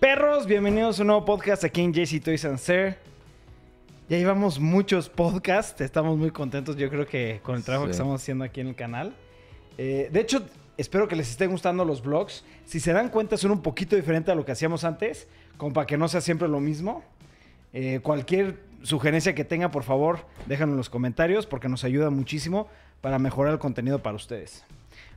Perros, bienvenidos a un nuevo podcast aquí en JC Toys and Sir. Ya llevamos muchos podcasts, estamos muy contentos yo creo que con el trabajo que estamos haciendo aquí en el canal. Eh, de hecho, espero que les estén gustando los vlogs. Si se dan cuenta, son un poquito diferentes a lo que hacíamos antes, como para que no sea siempre lo mismo. Eh, cualquier sugerencia que tenga, por favor, déjenlo en los comentarios porque nos ayuda muchísimo para mejorar el contenido para ustedes.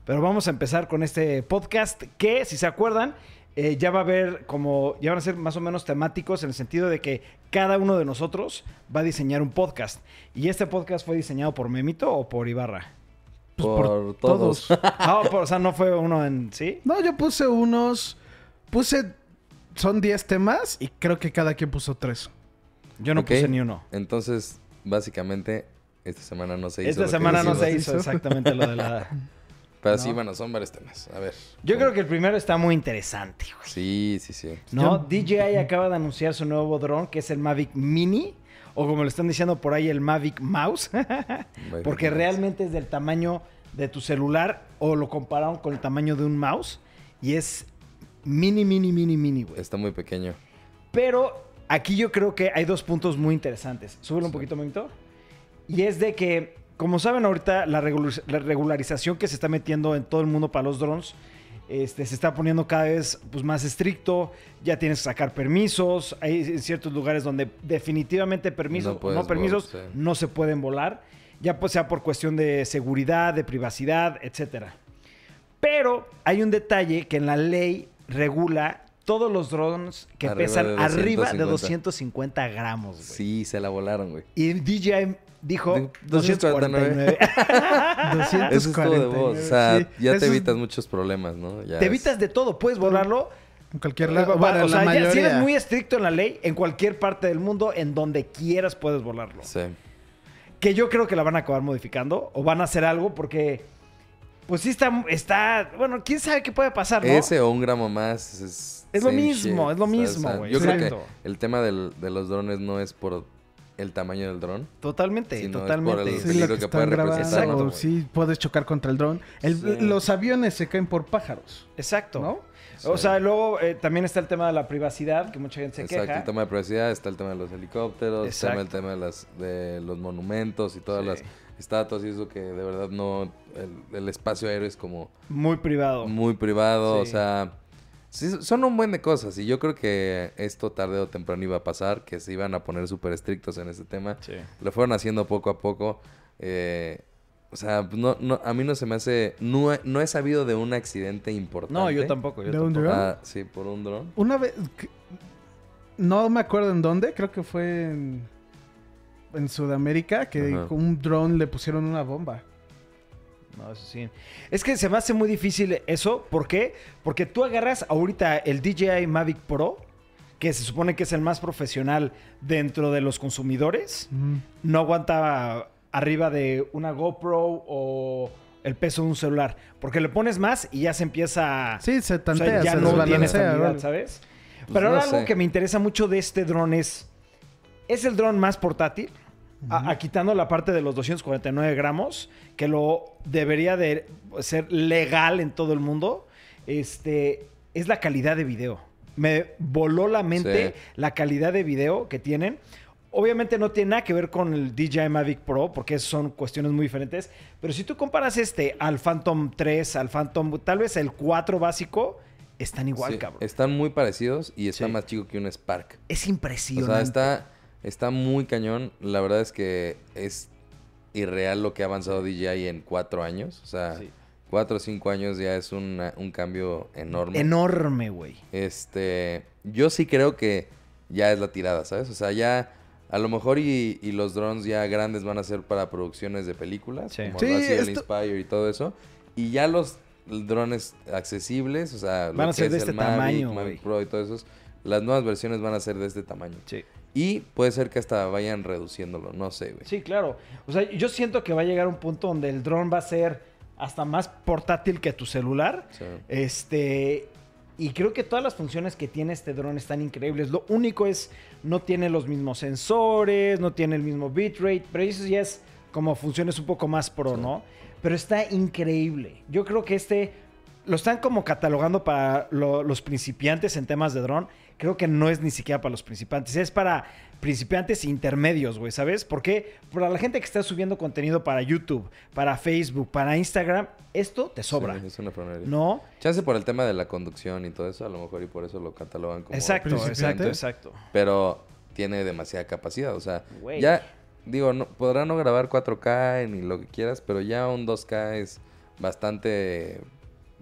Pero vamos a empezar con este podcast que, si se acuerdan, eh, ya va a haber como, ya van a ser más o menos temáticos en el sentido de que cada uno de nosotros va a diseñar un podcast. Y este podcast fue diseñado por Memito o por Ibarra. Pues por, por todos. todos. Ah, por- o sea, no fue uno en sí. No, yo puse unos. Puse. Son 10 temas y creo que cada quien puso 3. Yo no puse ni uno. Entonces, básicamente, esta semana no se hizo. Esta lo que semana no se hizo exactamente lo de la... Pero ¿no? sí, bueno, son varios temas. A ver. Yo creo que el primero está muy interesante, güey. Sí, sí, sí. ¿No? DJI acaba de anunciar su nuevo dron, que es el Mavic Mini, o como le están diciendo por ahí, el Mavic Mouse, porque realmente es del tamaño de tu celular, o lo compararon con el tamaño de un mouse, y es mini, mini, mini, mini, güey. Está muy pequeño. Pero aquí yo creo que hay dos puntos muy interesantes. Súbelo un poquito, Memito. Y es de que, como saben ahorita, la, regular- la regularización que se está metiendo en todo el mundo para los drones este, se está poniendo cada vez pues, más estricto. Ya tienes que sacar permisos. Hay ciertos lugares donde definitivamente permisos No o no permisos volar, sí. no se pueden volar. Ya pues sea por cuestión de seguridad, de privacidad, etcétera. Pero hay un detalle que en la ley regula todos los drones que Arriba pesan de arriba de 250. 250 gramos, güey. Sí, se la volaron, güey. Y DJI dijo Di- 249. 249. Eso es todo de voz. O sea, sí. ya Eso te es evitas muchos problemas, ¿no? Ya Te es- evitas de todo, puedes volarlo. En cualquier Eh, lado. Bueno, o sea, la ya- si eres muy estricto en la ley, en cualquier parte del mundo, en donde quieras puedes volarlo. Sí. Que yo creo que la van a acabar modificando o van a hacer algo porque, pues sí está, está bueno, quién sabe qué puede pasar, ¿no? Ese o un gramo más es... Es lo mismo, shit, es lo o sea, mismo, o sea, güey, Yo creo exacto. que el tema del- de los drones no es por el tamaño del dron. Totalmente, es totalmente. por el- Sí, peligro lo que, que están puede grabando. representar, Exacto, o güey. sí, puedes chocar contra el dron. Sí. Los aviones se caen por pájaros. Exacto. ¿No? O sea, luego eh, también está el tema de la privacidad, que mucha gente se Exacto, queja. el tema de privacidad, está el tema de los helicópteros, está el tema de, las, de los monumentos y todas Sí. las estatuas y eso que de verdad no... El, el espacio aéreo es como Muy privado. muy privado, o sea... sí, son un buen de cosas y yo creo que esto tarde o temprano iba a pasar, que se iban a poner súper estrictos en este tema. Sí. Lo fueron haciendo poco a poco. eh, o sea, no, no, a mí no se me hace... No he, no he sabido de un accidente importante. No, yo tampoco. Yo ¿De un tampoco. dron? Ah, sí, por un dron. Una vez. No me acuerdo en dónde, creo que fue en, en Sudamérica, que Ajá. con un dron le pusieron una bomba. No, eso sí. Es que se me hace muy difícil eso. ¿Por qué? Porque tú agarras ahorita el DJI Mavic Pro, que se supone que es el más profesional dentro de los consumidores. Mm. No aguanta arriba de una GoPro o el peso de un celular. Porque le pones más y ya se empieza... Sí, se o sea, tantea, ya se no tiene estabilidad. ¿sabes? Pues Pero no ahora algo que me interesa mucho de este dron es... Es el dron más portátil. A- a- quitando la parte de los 249 gramos, que lo debería de ser legal en todo el mundo, este, es la calidad de video. Me voló la mente Sí. la calidad de video que tienen. Obviamente no tiene nada que ver con el DJI Mavic Pro, porque son cuestiones muy diferentes. Pero si tú comparas este al Phantom 3, al Phantom, tal vez el 4 básico, están igual, Sí, cabrón. Están muy parecidos y está Sí. más chico que un Spark. Es O impresionante. sea, está, está muy cañón. La verdad es que es irreal lo que ha avanzado DJI en cuatro años. O sea, Sí. cuatro o cinco años ya es una- un cambio enorme. Enorme, güey. Este, yo sí creo que ya es la tirada, ¿sabes? O sea, ya a lo mejor y, y los drones ya grandes van a ser para producciones de películas, Sí. como Sí, lo ha sido el Inspire y todo eso. Y ya los drones accesibles, o sea, lo Van a que ser es de el este Mavic, tamaño, Mavic. Pro y todo eso, las nuevas versiones van a ser de este tamaño. Sí. Y puede ser que hasta vayan reduciéndolo, no sé, güey. Sí, claro. O sea, yo siento que va a llegar un punto donde el dron va a ser hasta más portátil que tu celular. Sea, Este. Y creo que todas las funciones que tiene este dron están increíbles. Lo único es, no tiene los mismos sensores, no tiene el mismo bitrate, pero eso ya es como funciones un poco más pro, Sí. ¿no? Pero está increíble. Yo creo que este lo están como catalogando para lo- los principiantes en temas de dron. Creo que no es ni siquiera para los principiantes, es para principiantes intermedios, güey, ¿sabes? Porque para la gente que está subiendo contenido para YouTube, para Facebook, para Instagram, esto te sobra. Sí, es una fregonería. ¿No? Chance por el tema de la conducción y todo eso, a lo mejor y por eso lo catalogan como Exacto, exacto, exacto. Pero tiene demasiada capacidad, o sea, Güey. ya digo, no, podrá no grabar 4K ni lo que quieras, pero ya un 2K es bastante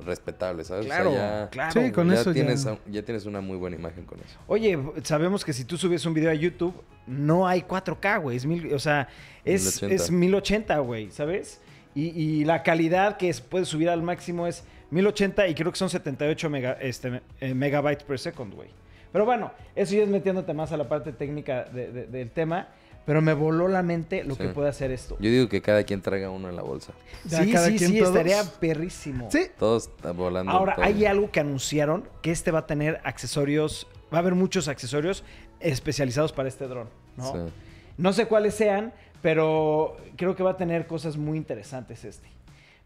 respetable, ¿sabes? Claro, o sea, ya, claro. Sí, güey. con ya eso ya- tienes, ya tienes una muy buena imagen con eso. Oye, sabemos que si tú subes un video a YouTube, no hay 4K, güey. Es mil, o sea, es 1080. es 1080, güey, ¿sabes? Y, y la calidad que es- puedes subir al máximo es 1080 y creo que son 78 mega- este, eh, megabytes per second, güey. Pero bueno, eso ya es metiéndote más a la parte técnica de- de- del tema. Pero me voló la mente lo Sí. que puede hacer esto. Yo digo que cada quien traiga uno en la bolsa. Ya sí, cada sí, quien sí, todos. estaría perrísimo. Sí, Todos volando. Ahora, todo. hay algo que anunciaron que este va a tener accesorios, va a haber muchos accesorios especializados para este dron, ¿no? Sí. No sé cuáles sean, pero creo que va a tener cosas muy interesantes este.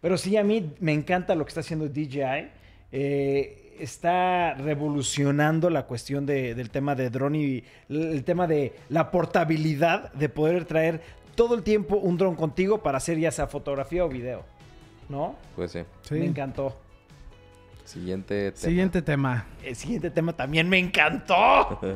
Pero sí, a mí me encanta lo que está haciendo DJI. Eh, está revolucionando la cuestión de- del tema de dron y el tema de la portabilidad de poder traer todo el tiempo un dron contigo para hacer ya sea fotografía o video, ¿no? Pues sí. sí. Me encantó. Siguiente tema. Siguiente tema. El siguiente tema también me encantó.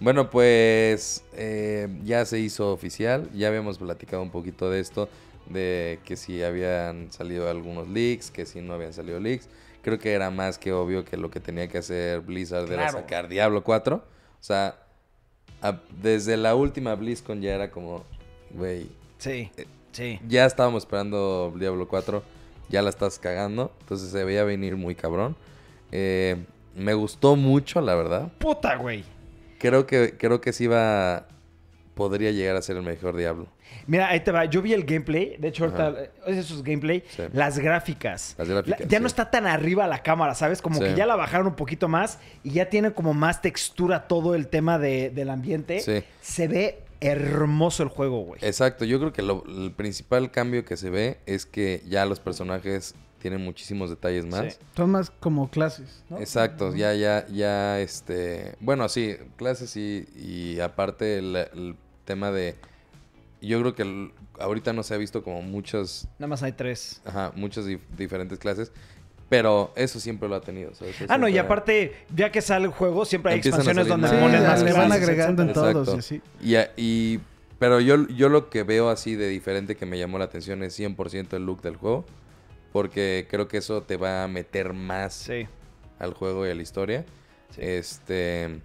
Bueno, pues eh, ya se hizo oficial. Ya habíamos platicado un poquito de esto. De que si habían salido algunos leaks, que si no habían salido leaks. Creo que era más que obvio que lo que tenía que hacer Blizzard era sacar Diablo 4. O sea, a- desde la última BlizzCon ya era como, güey, Sí, sí. ya estábamos esperando Diablo 4, ya la estás cagando, entonces se veía venir muy cabrón. Eh, me gustó mucho, la verdad. Puta, güey. Creo que, creo que sí va, podría llegar a ser el mejor Diablo. Mira, ahí te va. Yo vi el gameplay. De hecho, Ajá. ahorita, eh, esos gameplay. Sí. Las gráficas. Las gráficas, La- ya no está tan arriba la cámara, ¿sabes? Como Sí. que ya la bajaron un poquito más y ya tiene como más textura todo el tema de- del ambiente. Sí. Se ve hermoso el juego, güey. Exacto, yo creo que lo- el principal cambio que se ve es que ya los personajes tienen muchísimos detalles más. Sí. Son más como clases, ¿no? Exacto, ya, ya, ya, este, bueno, sí, clases y, y aparte el, el tema de, yo creo que el- ahorita no se ha visto como muchas, Nada más hay tres. ajá, muchas dif- diferentes clases, pero eso siempre lo ha tenido, ¿sabes? Ah, no, y aparte, ya que sale el juego, siempre hay Empiezan expansiones donde más. Sí, ponen más le van agregando en todos y Exacto. así. Y, y- pero yo, yo lo que veo así de diferente que me llamó la atención es 100% el look del juego, porque creo que eso te va a meter más Sí. al juego y a la historia. Sí. Este.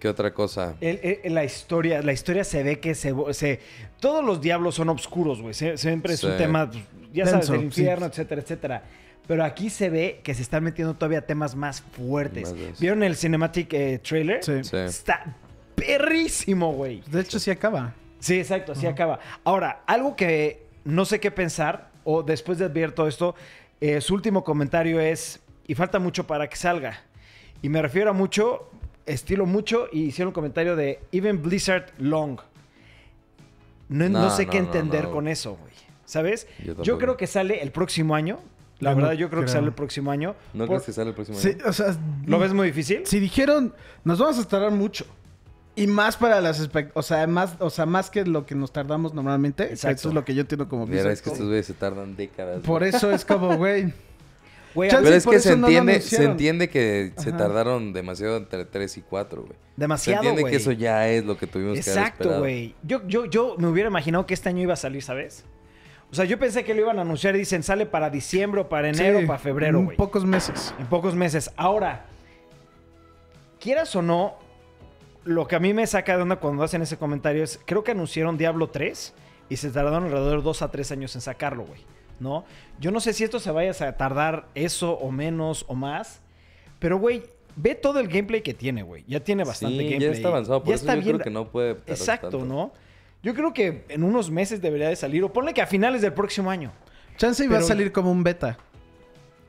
¿Qué otra cosa? El- el- la historia, la historia se ve que se, se todos los diablos son oscuros, güey. Sie- Siempre es un tema, ya Denso, sabes, del sí. infierno, etcétera, etcétera. Pero aquí se ve que se están metiendo todavía temas más fuertes. Más. ¿Vieron el cinematic eh, trailer? Sí. Sí. Está perrísimo, güey. De hecho, sí acaba. Sí, exacto, así acaba. Ahora, algo que no sé qué pensar, o después de ver todo esto, eh, su último comentario es, y falta mucho para que salga. Y me refiero a mucho, estilo mucho, y hicieron un comentario de Even Blizzard Long. No, no No, sé no, qué entender no. con eso, güey. ¿Sabes? Yo creo que sale el próximo año. La no verdad, yo creo, que sale el próximo año. ¿No Por- crees que sale el próximo Sí, año? o sea, ¿Lo ves muy difícil? si dijeron, nos vamos a tardar mucho. Y más para las o sea, más, o sea, más que lo que nos tardamos normalmente. Exacto. Eso es lo que yo entiendo como Mira, es que estos güeyes se tardan décadas. Por güey. eso es como, güey. Güey, Pero es que se no entiende, se entiende que se tardaron demasiado entre 3 y 4, güey. Se demasiado, entiende güey. que eso ya es lo que tuvimos que haber Exacto, güey. Yo, yo, yo me hubiera imaginado que este año iba a salir, ¿sabes? O sea, yo pensé que lo iban a anunciar y dicen sale para diciembre para enero Sí, para febrero, en güey. pocos meses. En pocos meses. Ahora, quieras o no, lo que a mí me saca de onda cuando hacen ese comentario es, creo que anunciaron Diablo 3 y se tardaron alrededor de 2 a 3 años en sacarlo, güey. ¿No? Yo no sé si esto se vaya a tardar eso o menos o más, pero, güey, ve todo el gameplay que tiene, güey. Ya tiene bastante sí, gameplay. ya está avanzado. Por Ya eso está yo bien creo que no puede Exacto, tanto. ¿no? Yo creo que en unos meses debería de salir, o ponle que a finales del próximo año. Chance iba Pero- a salir como un beta.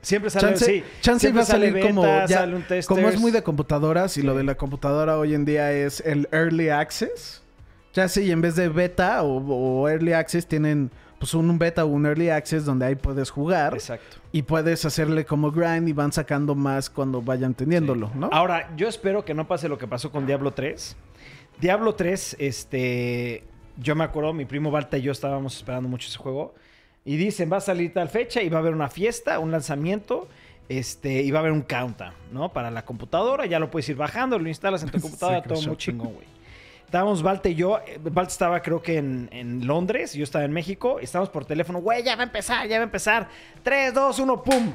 Siempre sale, Chance, sí. chance iba a salir como beta, ya- sale un como es muy de computadoras y lo de la computadora hoy en día es el early access. Ya sí, en vez de beta o, o early access tienen pues un beta o un early access donde ahí puedes jugar Exacto. y puedes hacerle como grind y van sacando más cuando vayan teniéndolo, ¿no? Ahora, yo espero que no pase lo que pasó con Diablo 3. Diablo 3, este. Yo me acuerdo, mi primo Balta y yo estábamos esperando mucho ese juego. Y dicen, va a salir tal fecha y va a haber una fiesta, un lanzamiento. Este, y va a haber un countdown, ¿no? Para la computadora, ya lo puedes ir bajando, lo instalas en tu computadora, todo muy chingón, güey. Estábamos Balta y yo, eh, Balta estaba creo que en, en Londres, yo estaba en México, y estábamos por teléfono, güey, ya va a empezar, ya va a empezar. 3, 2, 1, ¡pum!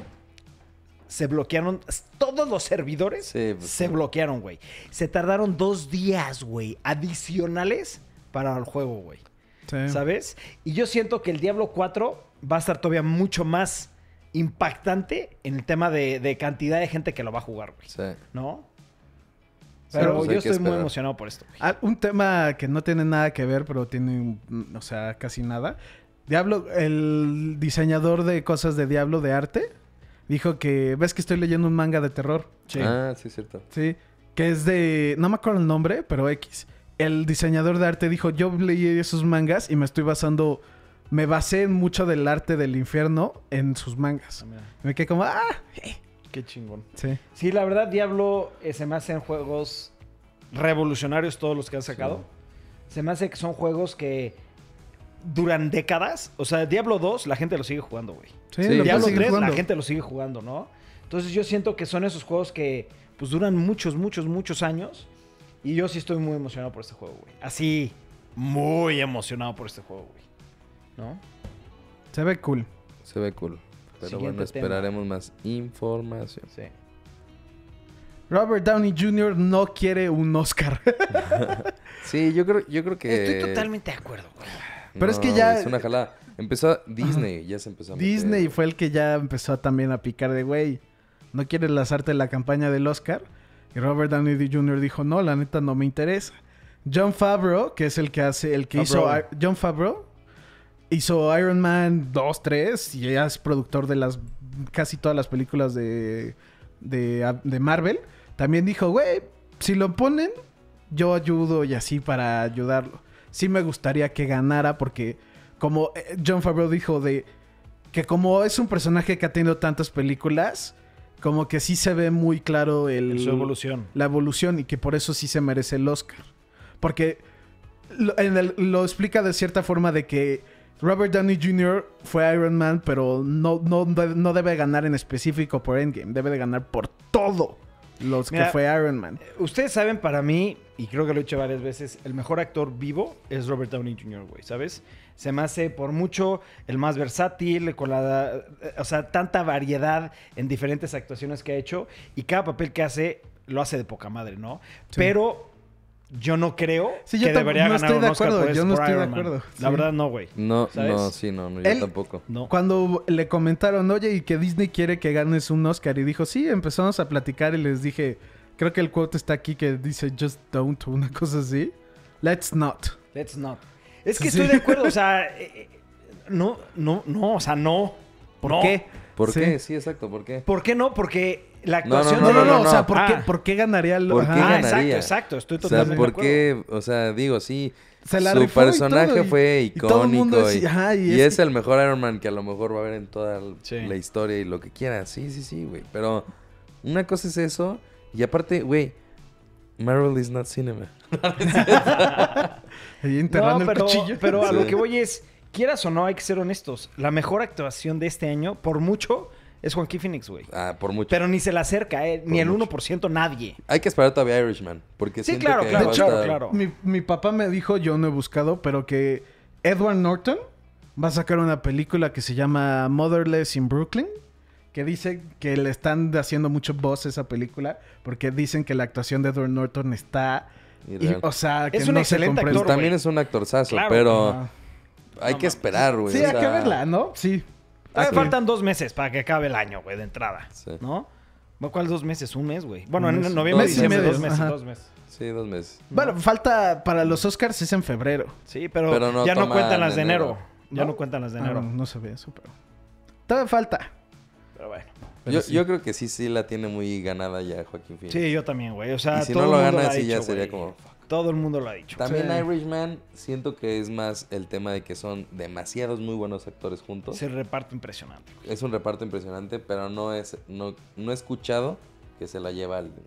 Se bloquearon todos los servidores. Sí, pues, se sí. bloquearon, güey. Se tardaron dos días, güey, adicionales para el juego, güey. Sí. ¿Sabes? Y yo siento que el Diablo 4 va a estar todavía mucho más impactante en el tema de, de cantidad de gente que lo va a jugar, güey. Sí. ¿No? Sí, Pero pues yo estoy muy emocionado por esto. Ah, un tema que no tiene nada que ver, pero tiene, o sea, casi nada. Diablo, el diseñador de cosas de Diablo de arte, dijo que, ves que estoy leyendo un manga de terror, Sí. Ah, sí, es cierto. ¿sí? Que es de, no me acuerdo el nombre, pero X. El diseñador de arte dijo, yo leí esos mangas y me estoy basando, me basé en mucho del arte del infierno en sus mangas. Ah, Me quedé como, ah, Qué chingón. sí. Sí, la verdad, Diablo eh, se me hacen juegos revolucionarios todos los que han sacado. Se me hace que son juegos que duran décadas. O sea, Diablo 2, la gente lo sigue jugando, güey. Sí, Sí, lo Diablo puedes seguir 3, la gente lo sigue jugando, ¿no? Entonces yo siento que son esos juegos que pues duran muchos, muchos, muchos años. Y yo sí estoy muy emocionado por este juego, güey. Así, muy emocionado por este juego, güey. ¿No? Se ve cool. Se ve cool. Pero Siguiente bueno, tema. esperaremos más información. Sí. Robert Downey Jr. no quiere un Oscar. Sí, yo creo, yo creo que. Estoy totalmente de acuerdo, güey. Pero es que ya- Es una jalada. Empezó Disney, ya se empezó a meter. Disney fue el que ya empezó también a picar de, güey, ¿no quieres lanzarte la campaña del Oscar? Y Robert Downey Jr. dijo, no, la neta no me interesa. John Favreau, que es el que hace, el que hizo... John Favreau hizo Iron Man 2, 3 y ya es productor de las casi todas las películas de, de, de Marvel. También dijo, güey, si lo ponen, yo ayudo y así para ayudarlo. Sí me gustaría que ganara porque como eh, John Favreau dijo de que como es un personaje que ha tenido tantas películas, como que sí se ve muy claro el, su evolución. la evolución y que por eso sí se merece el Oscar. Porque lo, en el- lo explica de cierta forma de que Robert Downey Jr. fue Iron Man, pero no, no, no debe ganar en específico por Endgame, debe de ganar por todo los Mira, que fue Iron Man. Ustedes saben, para mí, y creo que lo he dicho varias veces, el mejor actor vivo es Robert Downey Jr., güey, ¿sabes? Se me hace por mucho el más versátil, con la. O sea, tanta variedad en diferentes actuaciones que ha hecho y cada papel que hace lo hace de poca madre, ¿no? Sí. Pero yo no creo Sí, yo que debería no ganar estoy un de Oscar acuerdo, por, yo no estoy de Man. acuerdo, La sí. verdad, no, güey. No, ¿Sabes? no, sí, no, no yo Él- tampoco. No. Cuando le comentaron, oye, y que Disney quiere que ganes un Oscar, y dijo, sí, empezamos a platicar y les dije, creo que el quote está aquí que dice, just don't, una cosa así. Let's not. Let's not. Es que Sí. estoy de acuerdo, o sea, eh, eh, no, no, no, o sea, no. ¿Por No. qué? ¿Por Sí. qué? Sí, exacto, ¿por qué? ¿Por qué no? Porque la No, no, actuación No, de no, no, no, o sea, ¿por, qué, Ah. ¿por qué ganaría el ¿Por qué. Ah, exacto, ganaría? exacto. Estoy O sea, totalmente ¿por de acuerdo. qué? O sea, digo, sí. Se la su y personaje todo, y- fue y icónico y, es- ajá, y y es- es, el mejor Iron Man que a lo mejor va a haber en toda Sí. la historia y lo que quiera. Sí, sí, sí, güey. Pero una cosa es eso y aparte, güey, Marvel is not cinema. Ahí enterrando No, pero, el cuchillo. pero a lo que voy es, quieras o no, hay que ser honestos. La mejor actuación de este año, por mucho, es Joaquín Phoenix, güey. Ah, por mucho. Pero ni se le acerca, eh, ni el mucho. 1% nadie. Hay que esperar todavía a Irishman. Porque Sí, claro, que claro, va a claro, estar- claro. Mi, mi papá me dijo, yo no he buscado, pero que Edward Norton va a sacar una película que se llama Motherless in Brooklyn. Que dice que le están haciendo mucho voz a esa película. Porque dicen que la actuación de Edward Norton está. Y o sea, que Es un no se excelente comprende. Pues actor, también güey. es un actorzazo, Claro. pero. Hay No que esperar, güey. Sí, o hay que verla, ¿no? Sí. Todavía Sí. faltan dos meses para que acabe el año, güey, de entrada. Sí. ¿No? ¿Cuál dos meses? Un mes, güey. Bueno, en noviembre, y diciembre, medio, dos meses, ajá. dos meses. Sí, dos meses. Bueno, falta para los Oscars es en febrero. Sí, pero, Pero no ya no cuentan las de enero. enero. Ya ¿No? no cuentan las de Ah, enero. no, no sabía eso, pero. Todavía falta. Pero bueno. Pero Yo, sí. yo creo que sí, sí la tiene muy ganada ya Joaquín Phoenix. Sí, yo también, güey. O sea, y si todo no lo gana, sí ya sería güey. como... Todo el mundo lo ha dicho. También Sí. Irishman, siento que es más el tema de que son demasiados muy buenos actores juntos. Se reparte impresionante. Es un reparto impresionante, pero no es no, no he escuchado que se la lleva alguien.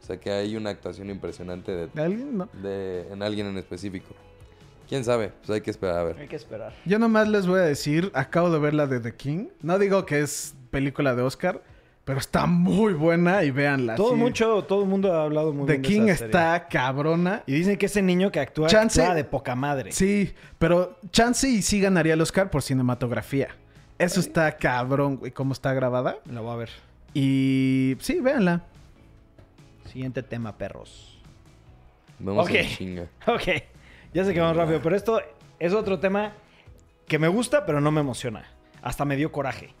O sea, que hay una actuación impresionante de, ¿De alguien? No. de- en alguien en específico. ¿Quién sabe? Pues hay que esperar a ver. Hay que esperar. Yo nomás les voy a decir, acabo de ver la de The King. No digo que es película de Oscar, pero está muy buena y véanla. Todo sí. mucho, todo el mundo ha hablado muy The bien de King esa serie. está cabrona. Y dicen que ese niño que actúa, Chance- actúa de poca madre. Sí, pero chance y sí ganaría el Oscar por cinematografía. Eso está cabrón, güey, cómo está grabada. La voy a ver. Y sí, véanla. Siguiente tema, perros. Vamos Ok. en chinga. Ok. Ya sé que vamos rápido, pero esto es otro tema que me gusta, pero no me emociona. Hasta me dio coraje.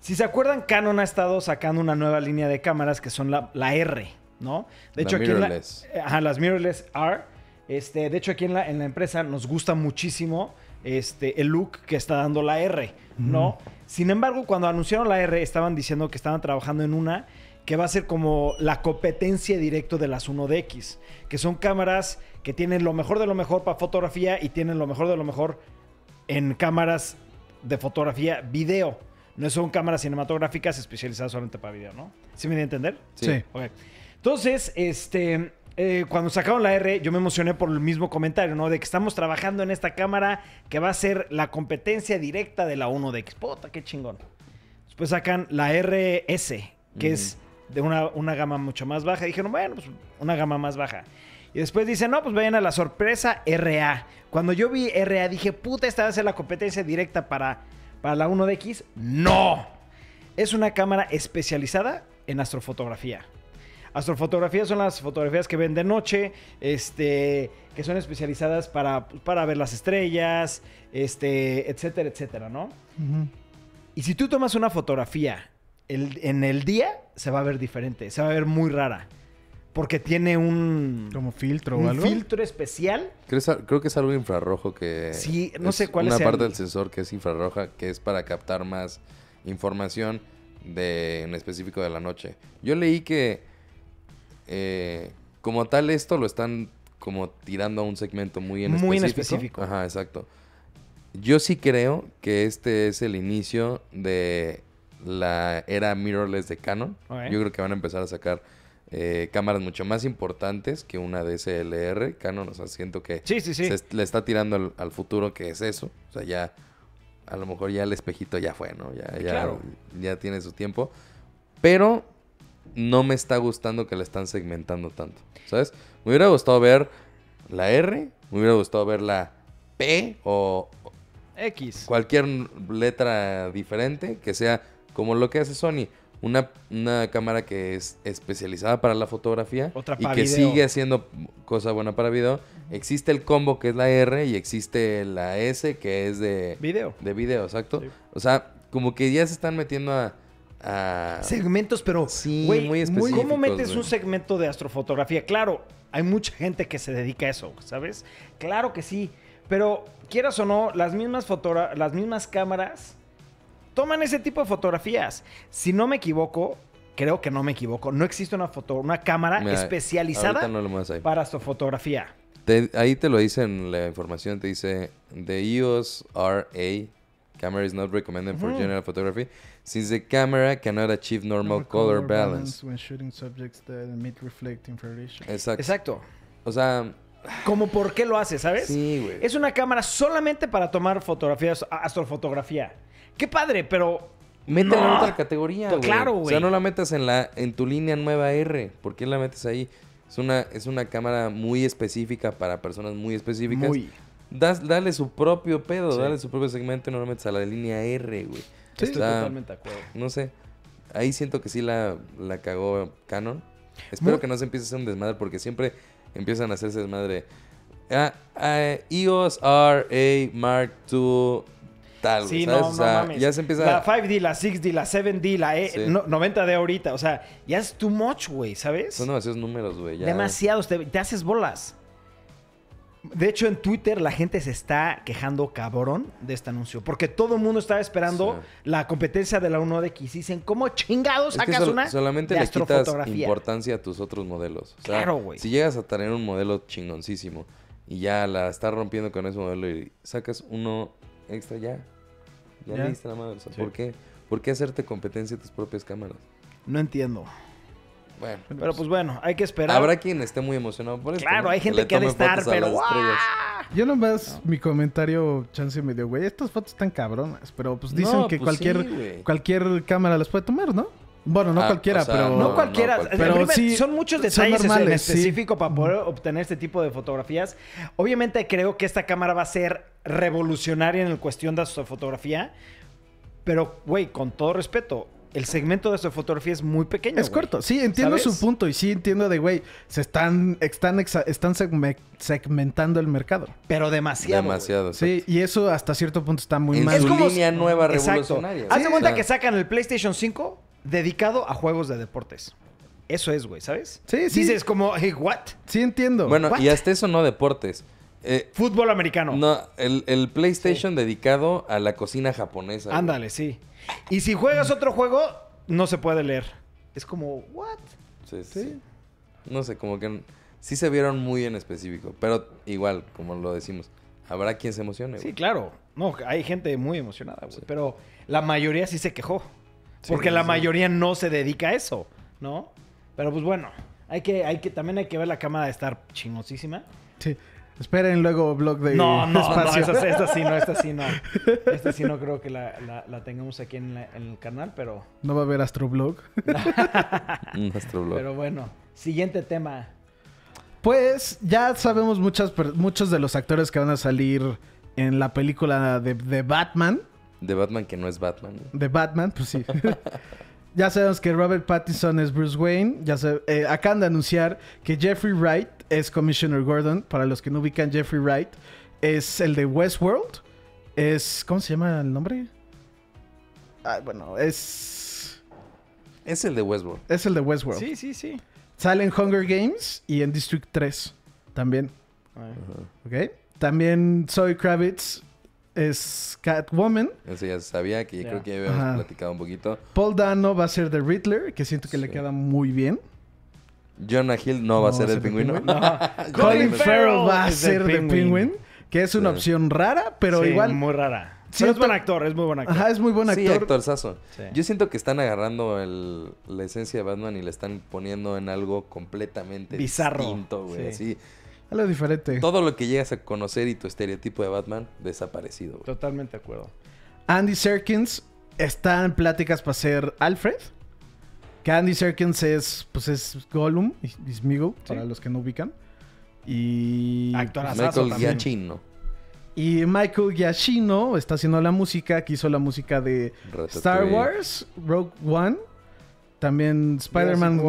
Si se acuerdan, Canon ha estado sacando una nueva línea de cámaras que son la, la R, ¿no? De La hecho, aquí en la, mirrorless. ajá, las mirrorless R. Este, de hecho, aquí en la, en la empresa nos gusta muchísimo este, el look que está dando la R, ¿no? Sin embargo, cuando anunciaron la R, estaban diciendo que estaban trabajando en una que va a ser como la competencia directo de las 1DX, que son cámaras que tienen lo mejor de lo mejor para fotografía y tienen lo mejor de lo mejor en cámaras de fotografía video. No son cámaras cinematográficas especializadas solamente para video, ¿no? ¿Sí me di a entender? Sí. Sí. Ok. Entonces, este, eh, cuando sacaron la R, yo me emocioné por el mismo comentario, ¿no? De que estamos trabajando en esta cámara que va a ser la competencia directa de la 1DX. Puta, qué chingón. Después sacan la RS, que es de una, una gama mucho más baja. Dijeron, bueno, pues una gama más baja. Y después dicen, no, pues vayan a la sorpresa RA. Cuando yo vi RA dije, puta, esta va a ser la competencia directa para, para la 1DX. No. Es una cámara especializada en astrofotografía. Astrofotografía son las fotografías que ven de noche, este, que son especializadas para, para ver las estrellas, este, etcétera, etcétera, ¿no? Y si tú tomas una fotografía el- en el día, se va a ver diferente, se va a ver muy rara. Porque tiene un, Como filtro o un algo. filtro especial. Creo, que es algo infrarrojo que... Sí, no sé cuál Una es el- parte del sensor que es infrarroja, que es para captar más información de, en específico de la noche. Yo leí que eh, como tal esto lo están como tirando a un segmento muy en Muy en específico. específico. Ajá, exacto. Yo sí creo que este es el inicio de la era mirrorless de Canon. Yo creo que van a empezar a sacar eh, cámaras mucho más importantes que una DSLR. Canon, o sea, siento que Sí, sí, sí. se le está tirando al, al futuro que es eso. O sea, ya a lo mejor ya el espejito ya fue, ¿no? Ya, ya, Claro. ya tiene su tiempo. Pero no me está gustando que la están segmentando tanto. ¿Sabes? Me hubiera gustado ver la R, me hubiera gustado ver la P o X. cualquier letra diferente que sea como lo que hace Sony. Una, una cámara que es especializada para la fotografía Otra y que video. sigue haciendo cosa buena para video. Existe el combo que es la R y existe la S que es de, Video. de video, exacto. Sí. O sea, como que ya se están metiendo a... a- Segmentos, pero. Sí, muy específicos, ¿Cómo metes un segmento de astrofotografía? Claro, hay mucha gente que se dedica a eso, ¿sabes? Claro que sí. Pero, quieras o no, las mismas, las mismas cámaras toman ese tipo de fotografías. Si no me equivoco, creo que no me equivoco, no existe una, foto, una cámara Mira, especializada no para astrofotografía. Te- ahí te lo dice en la información, te dice the EOS RA camera is not recommended for Ujú. general photography since the camera cannot achieve normal color, balance. when shooting subjects that emit reflect infrared. Exacto. Exacto. O sea, Como por qué lo hace, ¿sabes? sí, güey. Es una cámara solamente para tomar fotografías, astrofotografía. Qué padre, pero Métela en otra categoría, güey. claro, O sea, güey. no la metas en la en tu línea nueva R. ¿Por qué la metes ahí? Es una es una cámara muy específica para personas muy específicas. muy. Das- dale su propio pedo, Sí. dale su propio segmento y no lo metes a la línea R, güey. Estoy Está- totalmente de acuerdo. No sé. Ahí siento que sí la, la cagó Canon. Espero Muy- que no se empiece a hacer un desmadre porque siempre empiezan a hacerse desmadre. Ah, ah, EOS RA Mark II Sí, ¿sabes? no, o no sea, mames. ya se empieza La 5D, la 6D, la 7D, la e, Sí. no- 90D ahorita. O sea, ya es too much, güey, ¿sabes? Son demasiados números, güey. ya. Demasiados. Te, te haces bolas. De hecho, en Twitter la gente se está quejando cabrón de este anuncio. Porque todo el mundo estaba esperando Sí. la competencia de la 1DX. Y dicen, ¿cómo chingados Es que sacas sol- una solamente de le quitas importancia a tus otros modelos. O sea, Claro, güey. Si llegas a tener un modelo chingoncísimo y ya la estás rompiendo con ese modelo y sacas uno extra, ya. Ya, le diste la madre. O sea, Sí. ¿por qué? ¿Por qué hacerte competencia a tus propias cámaras? No entiendo. Bueno. Pero pues bueno, hay que esperar. Habrá quien esté muy emocionado por esto. Claro, ¿no? hay gente que ha de estar, pero. Yo nomás, mi comentario, chance me dio, güey, estas fotos están cabronas, pero pues dicen No, que pues cualquier, sí, cualquier cámara las puede tomar, ¿no? Bueno, no Ah, cualquiera, o sea, pero... No No, cualquiera. no cualquiera. En Pero primer- sí, son muchos son detalles en normales, sí. específico para poder obtener este tipo de fotografías. Obviamente creo que esta cámara va a ser revolucionaria en la cuestión de astrofotografía. Pero, güey, con todo respeto, el segmento de astrofotografía es muy pequeño. Es corto, sí, entiendo ¿Sabes? su punto y sí entiendo de, güey, se están, están, exa- están segme- segmentando el mercado. Pero demasiado. Demasiado. Sí, y eso hasta cierto punto está muy En mal. su como- línea nueva revolucionaria. Haz de cuenta que sacan el PlayStation 5 dedicado a juegos de deportes. Eso es, güey, ¿sabes? Sí, sí. Dices como, hey, what? Sí entiendo. Bueno, What? y hasta eso no deportes. Eh, Fútbol americano. no, el, el PlayStation dedicado a la cocina japonesa. güey. Ándale, sí. Y si juegas otro juego, no se puede leer. Es como, what? Sí, sí, Sí. sí. No sé, como que n- sí se vieron muy en específico. Pero igual, como lo decimos, habrá quien se emocione. Sí, güey. claro. No, hay gente muy emocionada, güey. Sí. Pero la mayoría sí se quejó. Sí, porque sí, la sí. mayoría no se dedica a eso, ¿no? Pero pues bueno, hay que, hay que, también hay que ver la cámara de estar chingosísima. Sí. Esperen luego blog de No, no, no, esta, esta sí no, esta sí no. Esta sí no creo que la, la- la tengamos aquí en, la- en el canal, pero, No va a haber astroblog. Nuestro blog. pero bueno. Siguiente tema. Pues ya sabemos muchas, muchos de los actores que van a salir en la película de, de Batman. De Batman que no es Batman. De Batman, pues sí. ya sabemos que Robert Pattinson es Bruce Wayne. Ya se- eh, acaban de anunciar que Jeffrey Wright es Commissioner Gordon. Para los que no ubican, Jeffrey Wright es el de Westworld. Es. ¿Cómo se llama el nombre? Ah, bueno, es. Es el de Westworld. Es el de Westworld. Sí, sí, sí. Sale en Hunger Games y en District 3 también. ¿Ok? También Zoe Kravitz es Catwoman. Eso ya se sabía, que yo Ya. creo que ya habíamos Ajá. platicado un poquito. Paul Dano va a ser The Riddler, que siento que le Sí. queda muy bien. Jonah Hill no, va a ser el pingüino. No. Colin Farrell va a ser The Penguin, que es una Sí. opción rara, pero Sí, igual. Muy rara. Pero Siento- es buen actor, es muy buen actor. Ajá, es muy buen Sí, actor. actorzazo. Sí. Yo siento que están agarrando el- la esencia de Batman y le están poniendo en algo completamente Bizarro. distinto, güey. Sí. Así, Algo diferente. todo lo que llegas a conocer y tu estereotipo de Batman, desaparecido, güey. Totalmente de acuerdo. Andy Serkins está en pláticas para ser Alfred. Que Andy Serkins es, pues es Gollum, y- y Smeagol, para los que no ubican. Y... Actorazazo Michael. Giacchino. Y Michael Giacchino está haciendo la música, que hizo la música de Ratatouille. Star Wars, Rogue One, también Spider-Man,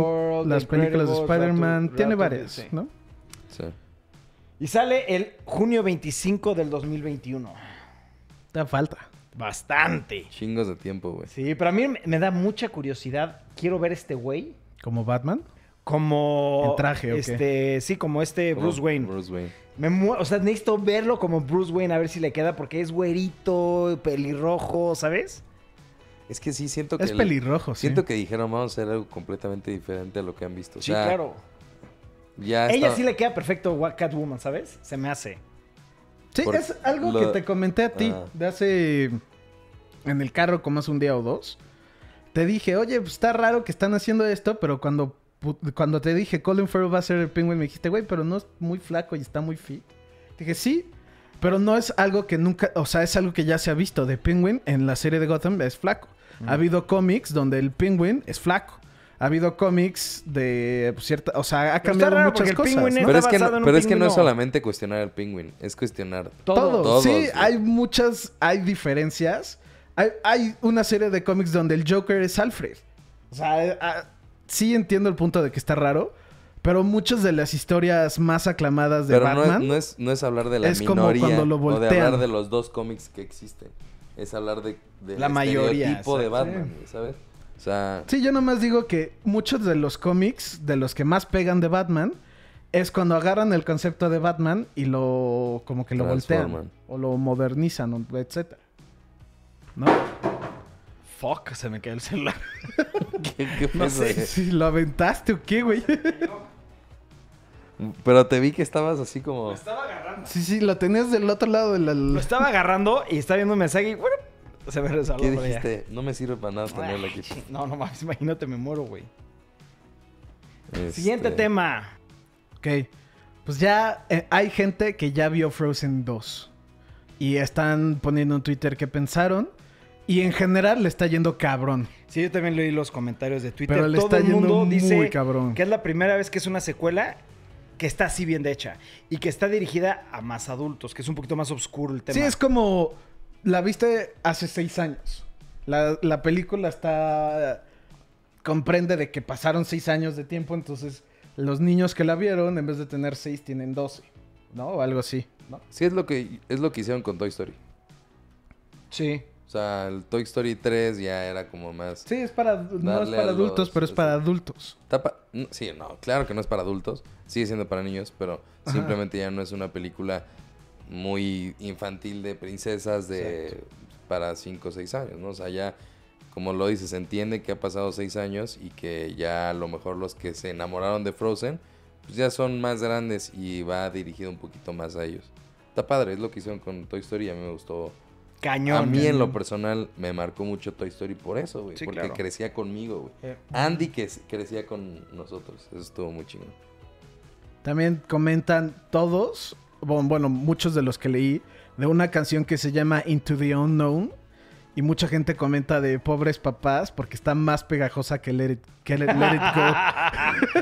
las películas de Spider-Man, tiene varias, sí. ¿no? Y sale el junio 25 del 2021. Da falta. Bastante. Chingos de tiempo, güey. Sí, pero a mí me- da mucha curiosidad. Quiero ver este güey Como Batman. como... ¿En traje o qué? este, Sí, como este Como Bruce Wayne. Bruce Wayne. Me o sea, necesito verlo como Bruce Wayne a ver si le queda porque es güerito, pelirrojo, ¿sabes? Es que sí, siento que... Es el- pelirrojo, sí. Siento que dijeron, vamos a hacer algo completamente diferente a lo que han visto. O Sí, sea, claro. Ya Ella está- sí le queda perfecto Catwoman, ¿sabes? Se me hace. Sí, Por- es algo lo- que te comenté a ti Ah. de hace... En el carro como hace un día o dos. Te dije, oye, pues está raro que están haciendo esto, pero cuando, cuando te dije Colin Farrell va a ser el Penguin, me dijiste, güey, pero no es muy flaco y está muy fit. Dije, sí, pero no es algo que nunca, o sea, es algo que ya se ha visto. De Penguin en la serie de Gotham es flaco. Ha habido cómics donde el Penguin es flaco. Ha habido cómics de cierta, o sea, ha cambiado raro muchas el cosas. Penguin ¿no? es- Pero, es que, no, pero es que no es solamente cuestionar al Penguin, es cuestionar Todo. Todos, sí, hay muchas, hay diferencias. Hay, hay una serie de cómics donde el Joker es Alfred. O sea, eh, ah, sí entiendo el punto de que está raro, pero muchas de las historias más aclamadas de Pero no es, Batman... no, es, no es hablar de la es como minoría cuando lo o de voltean. hablar de los dos cómics que existen. Es hablar de, del La mayoría, tipo de. Batman, ¿sabes? O sea, Sí, yo nomás digo que muchos de los cómics, de los que más pegan de Batman, es cuando agarran el concepto de Batman y lo como que lo voltean o lo modernizan, etcétera. ¿No? Fuck, se me quedó el celular. ¿Qué, qué No si lo aventaste o qué, güey. Pero te vi que estabas así como... estaba agarrando. Sí, sí, lo tenías del otro lado de la... Lo estaba agarrando y estaba viendo un mensaje y bueno, se me resbaló ¿Qué por allá. dijiste? No me sirve para nada tenerlo aquí. No, no mames, imagínate, me muero, güey. Este, Siguiente tema. Ok. Pues ya eh, hay gente que ya vio Frozen 2. Y están poniendo en Twitter qué pensaron. Y en general le está yendo cabrón. Sí, yo también leí los comentarios de Twitter. Pero le Todo está el yendo mundo muy dice cabrón. que es la primera vez que es una secuela que está así bien de hecha y que está dirigida a más adultos, que es un poquito más oscuro el tema. Sí, es como... La viste hace seis años. La, la película está... Comprende de que pasaron seis años de tiempo, entonces los niños que la vieron, en vez de tener seis, tienen 12. ¿No? O algo así. ¿no? Sí, es lo que es lo que hicieron con Toy Story. Sí. O sea, el Toy Story 3 ya era como más... Sí, es para, no es para adultos, los- pero es para adultos. Tapa... no, Sí, no, claro que no es para adultos. Sigue siendo para niños, pero Ajá. simplemente ya no es una película muy infantil de princesas de para 5 o 6 años, ¿no? O sea, ya, como lo dices, se entiende que ha pasado 6 años y que ya a lo mejor los que se enamoraron de Frozen, pues ya son más grandes y va dirigido un poquito más a ellos. Está padre, es lo que hicieron con Toy Story y a mí me gustó. Cañón. a mí en lo personal me marcó mucho Toy Story por eso, güey. Sí, porque claro. crecía conmigo, güey. Eh, Andy que crecía con nosotros. Eso estuvo muy chingón. También comentan todos, bueno, muchos de los que leí, de una canción que se llama Into the Unknown. Y mucha gente comenta de pobres papás porque está más pegajosa que Let It, que Let, Let It Go.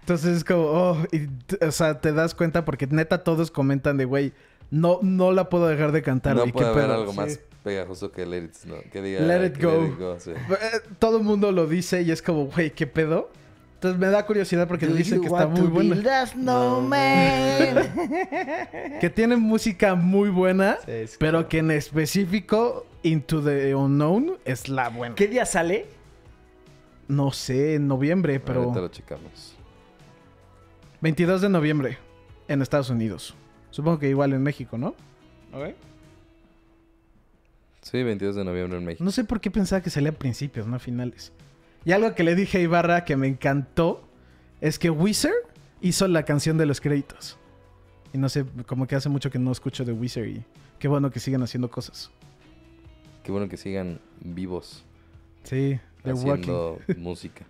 Entonces es como, oh, y o sea, te das cuenta porque neta todos comentan de, güey, no, no la puedo dejar de cantar. no puede haber pedo". algo Sí. más pegajoso que Let It, no, que diga Let It que Go. sí. Eh, Todo el mundo lo dice y es como, güey, ¿qué pedo? Entonces me da curiosidad porque Do dicen you que está muy buena. Que tiene música muy buena, Sí, es pero claro. que en específico Into the Unknown es la buena. ¿Qué día sale? No sé, en noviembre, Ahorita pero lo checamos. 22 de noviembre en Estados Unidos. Supongo que igual en México, ¿no? Sí, 22 de noviembre en México. No sé por qué pensaba que salía a principios, no a finales. Y algo que le dije a Ibarra que me encantó es que Wizard hizo la canción de los créditos. Y no sé, como que hace mucho que no escucho de Wizard y qué bueno que sigan haciendo cosas. Qué bueno que sigan vivos Sí, de Walking. haciendo música.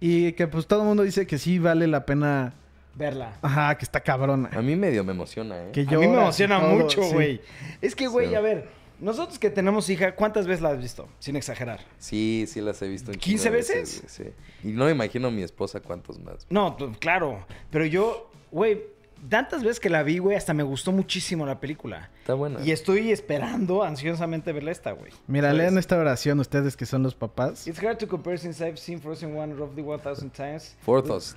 Y que pues todo el mundo dice que sí vale la pena. Verla. Ajá, que está cabrona. A mí medio me emociona, ¿eh? Que A mí me emociona todo, mucho, sí. güey. Es que, güey, Sí. a ver, nosotros que tenemos hija, ¿cuántas veces la has visto? Sin exagerar. Sí, sí las he visto. un 15 chingo de veces? güey, sí. Y no me imagino a mi esposa cuántos más. No, claro. Pero yo, güey, tantas veces que la vi, güey, hasta me gustó muchísimo la película. Está buena. Y estoy esperando ansiosamente verla esta, güey. Mira, ¿Sabes? lean esta oración ustedes que son los papás. It's hard to compare since I've seen Frozen 1 roughly 1000 times. Fourth us,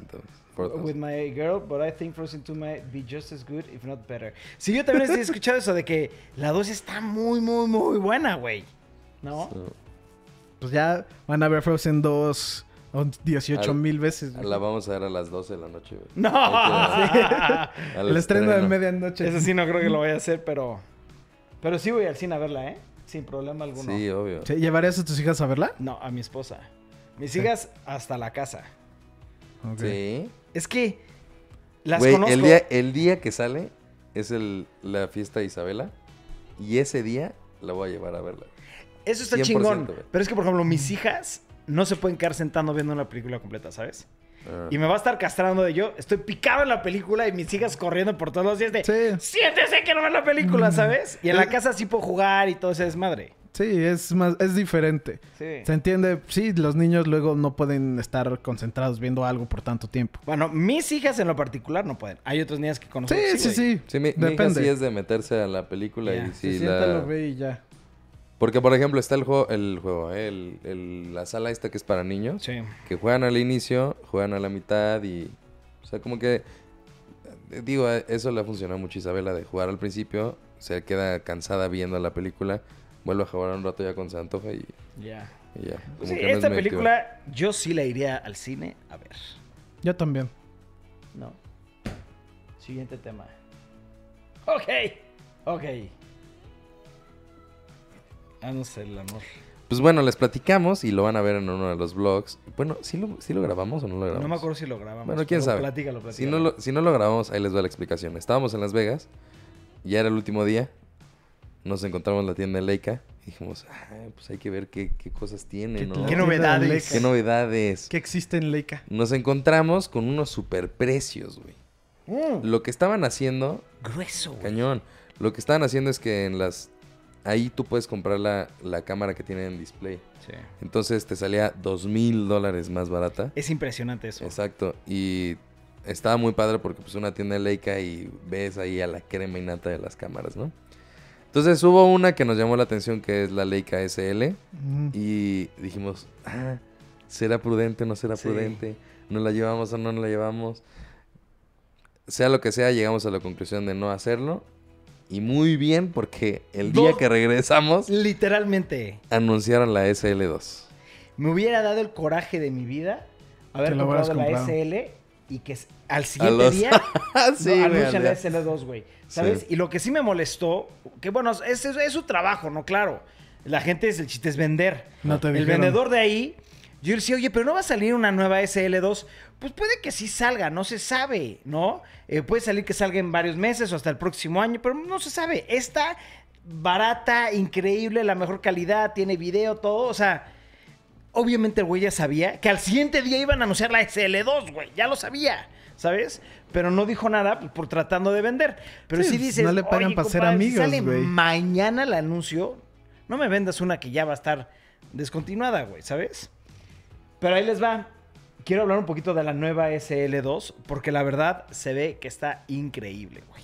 With my girl, but I think Frozen 2 might be just as good, if not better. Sí, yo también he escuchado eso de que la 2 está muy, muy, muy buena, güey. ¿No? So, Pues ya van a ver Frozen 2 un 18 Al- mil veces. güey. la vamos a ver a las 12 de la noche, güey. No. Al El estreno de medianoche. Eso sí no creo que lo vaya a hacer, pero... Pero sí voy al cine a verla, ¿eh? Sin problema alguno. Sí, obvio. ¿Sí? ¿Llevarías a tus hijas a verla? No, a mi esposa. Mis hijas hasta la casa. Sí. Es que las Güey, conozco. el día, el día que sale es el, la fiesta de Isabela. Y ese día la voy a llevar a verla. Eso está 100%, chingón. güey. Pero es que, por ejemplo, mis hijas no se pueden quedar sentando viendo una película completa, ¿sabes? Ah. Y me va a estar castrando de yo. Estoy picado en la película y mis hijas corriendo por todos los días de... Sí. Siéntese que no ve la película, ¿sabes? Y en la casa sí puedo jugar y todo ese desmadre. Sí, es más, es diferente. Sí. Se entiende, sí, los niños luego no pueden estar concentrados viendo algo por tanto tiempo. Bueno, mis hijas en lo particular no pueden. Hay otras niñas que conozco. Sí, sí, güey. sí. Sí, mi, mi hija Depende. sí es de meterse a la película Ya, y Se sí sienta, la... lo ve y ya. Porque, por ejemplo, está el juego, el juego, ¿eh? el, el- la sala esta que es para niños. Sí. Que juegan al inicio, juegan a la mitad y... O sea, como que... eh, Digo, eh, eso le ha funcionado mucho a Isabela de jugar al principio. Se queda cansada viendo la película. Vuelve a jugar un rato ya con se antoja y, Ya. y ya. Como Sí, que esta película yo sí la iría al cine a ver. Yo también. No. Siguiente tema. Ok. Ok. Ah, no sé, el amor. Pues bueno, les platicamos y lo van a ver en uno de los vlogs. Bueno, ¿sí lo, sí lo grabamos o no lo grabamos? No me acuerdo si lo grabamos. Bueno, quién sabe. Platícalo, Si platícalo. no, lo, si no lo grabamos, ahí les va la explicación. Estábamos en Las Vegas, ya era el último día, nos encontramos en la tienda de Leica y dijimos, "Ah, pues hay que ver qué, qué cosas tiene, ¿Qué ¿no? ¿Qué novedades? ¿Qué novedades? ¿Qué existe en Leica? Nos encontramos con unos super precios, güey. Mm, Lo que estaban haciendo, grueso, güey. cañón, lo que estaban haciendo es que en las... Ahí tú puedes comprar la, la cámara que tiene en display. Sí. Entonces te salía dos mil dólares más barata. Es impresionante eso. Exacto. Y estaba muy padre porque pues una tienda de Leica y ves ahí a la crema y nata de las cámaras, ¿no? Entonces hubo una que nos llamó la atención que es la Leica SL Mm. y dijimos, ah, ¿será prudente o no será Sí. prudente? ¿Nos la llevamos o no nos la llevamos? Sea lo que sea, llegamos a la conclusión de no hacerlo. Y muy bien porque el día que regresamos Literalmente. anunciaron la SL2. Me hubiera dado el coraje de mi vida haber comprado la. SL y que al siguiente los- día sí, no, güey, anuncian la al- SL2, güey. ¿Sabes? Sí. Y lo que sí me molestó, que bueno, es, es- es su trabajo, ¿no? Claro. La gente, es, el chiste es vender. No te el dijeron. vendedor de ahí, yo decía, oye, pero no va a salir una nueva SL2. Pues puede que sí salga, no se sabe, ¿no? Eh, puede salir que salga en varios meses o hasta el próximo año, pero no se sabe. Esta barata, increíble, la mejor calidad, tiene video, todo, o sea... Obviamente el güey ya sabía que al siguiente día iban a anunciar la SL2, güey. Ya lo sabía, ¿sabes? Pero no dijo nada por tratando de vender. Pero Sí, sí, dices, no le pagan "Oye, pa' ser compadre, si amigos, sale güey". mañana el anuncio, no me vendas una que ya va a estar descontinuada, güey, ¿sabes? Pero ahí les va. Quiero hablar un poquito de la nueva SL2 porque la verdad se ve que está increíble, güey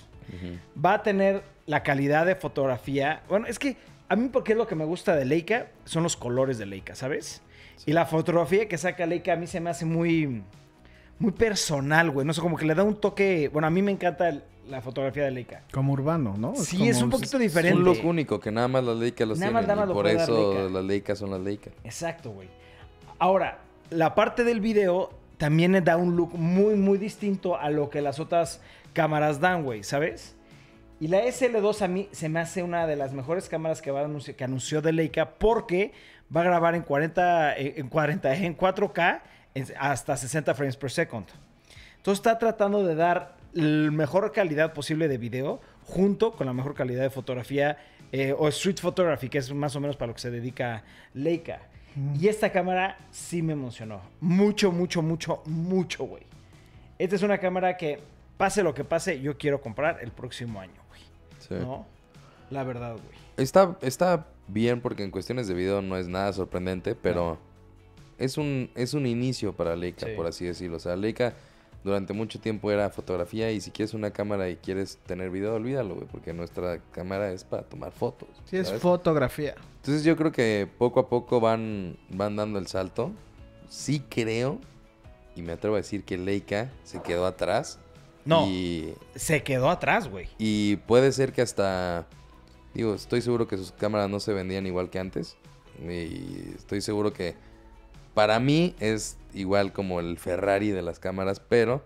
va a tener la calidad de fotografía. Bueno, es que a mí porque es lo que me gusta de Leica son los colores de Leica, ¿sabes? Y la fotografía que saca Leica a mí se me hace muy muy personal, güey. No sé, como que le da un toque, bueno, a mí me encanta el- la fotografía de Leica. Como urbano, ¿no? Sí, es como- un poquito Es diferente. un look único que nada más las Leica los Nada más- tienen. nada más y lo por puede dar eso Leica. las Leica son las Leica. Exacto, güey. Ahora, la parte del video también le da un look muy, muy distinto a lo que las otras cámaras dan, güey, ¿sabes? Y la SL2 a mí se me hace una de las mejores cámaras que, va a anunci- que anunció de Leica porque va a grabar en 40, eh, en 40, en 4K en- hasta 60 frames per second. Entonces está tratando de dar la mejor calidad posible de video junto con la mejor calidad de fotografía eh, o street photography, que es más o menos para lo que se dedica Leica. Y esta cámara sí me emocionó. Mucho, mucho, mucho, mucho, güey. Esta es una cámara que, pase lo que pase, yo quiero comprar el próximo año, güey. Sí. ¿No? La verdad, güey. Está, está bien porque en cuestiones de video no es nada sorprendente, pero es un, es un inicio para Leica, Sí. por así decirlo. O sea, Leica durante mucho tiempo era fotografía y si quieres una cámara y quieres tener video, olvídalo, güey, porque nuestra cámara es para tomar fotos. Sí, es fotografía. Entonces yo creo que poco a poco van, van dando el salto. Sí creo, y me atrevo a decir que Leica se quedó atrás. No, Y, se quedó atrás, güey. y puede ser que hasta... Digo, estoy seguro que sus cámaras no se vendían igual que antes. Y estoy seguro que para mí es igual como el Ferrari de las cámaras, pero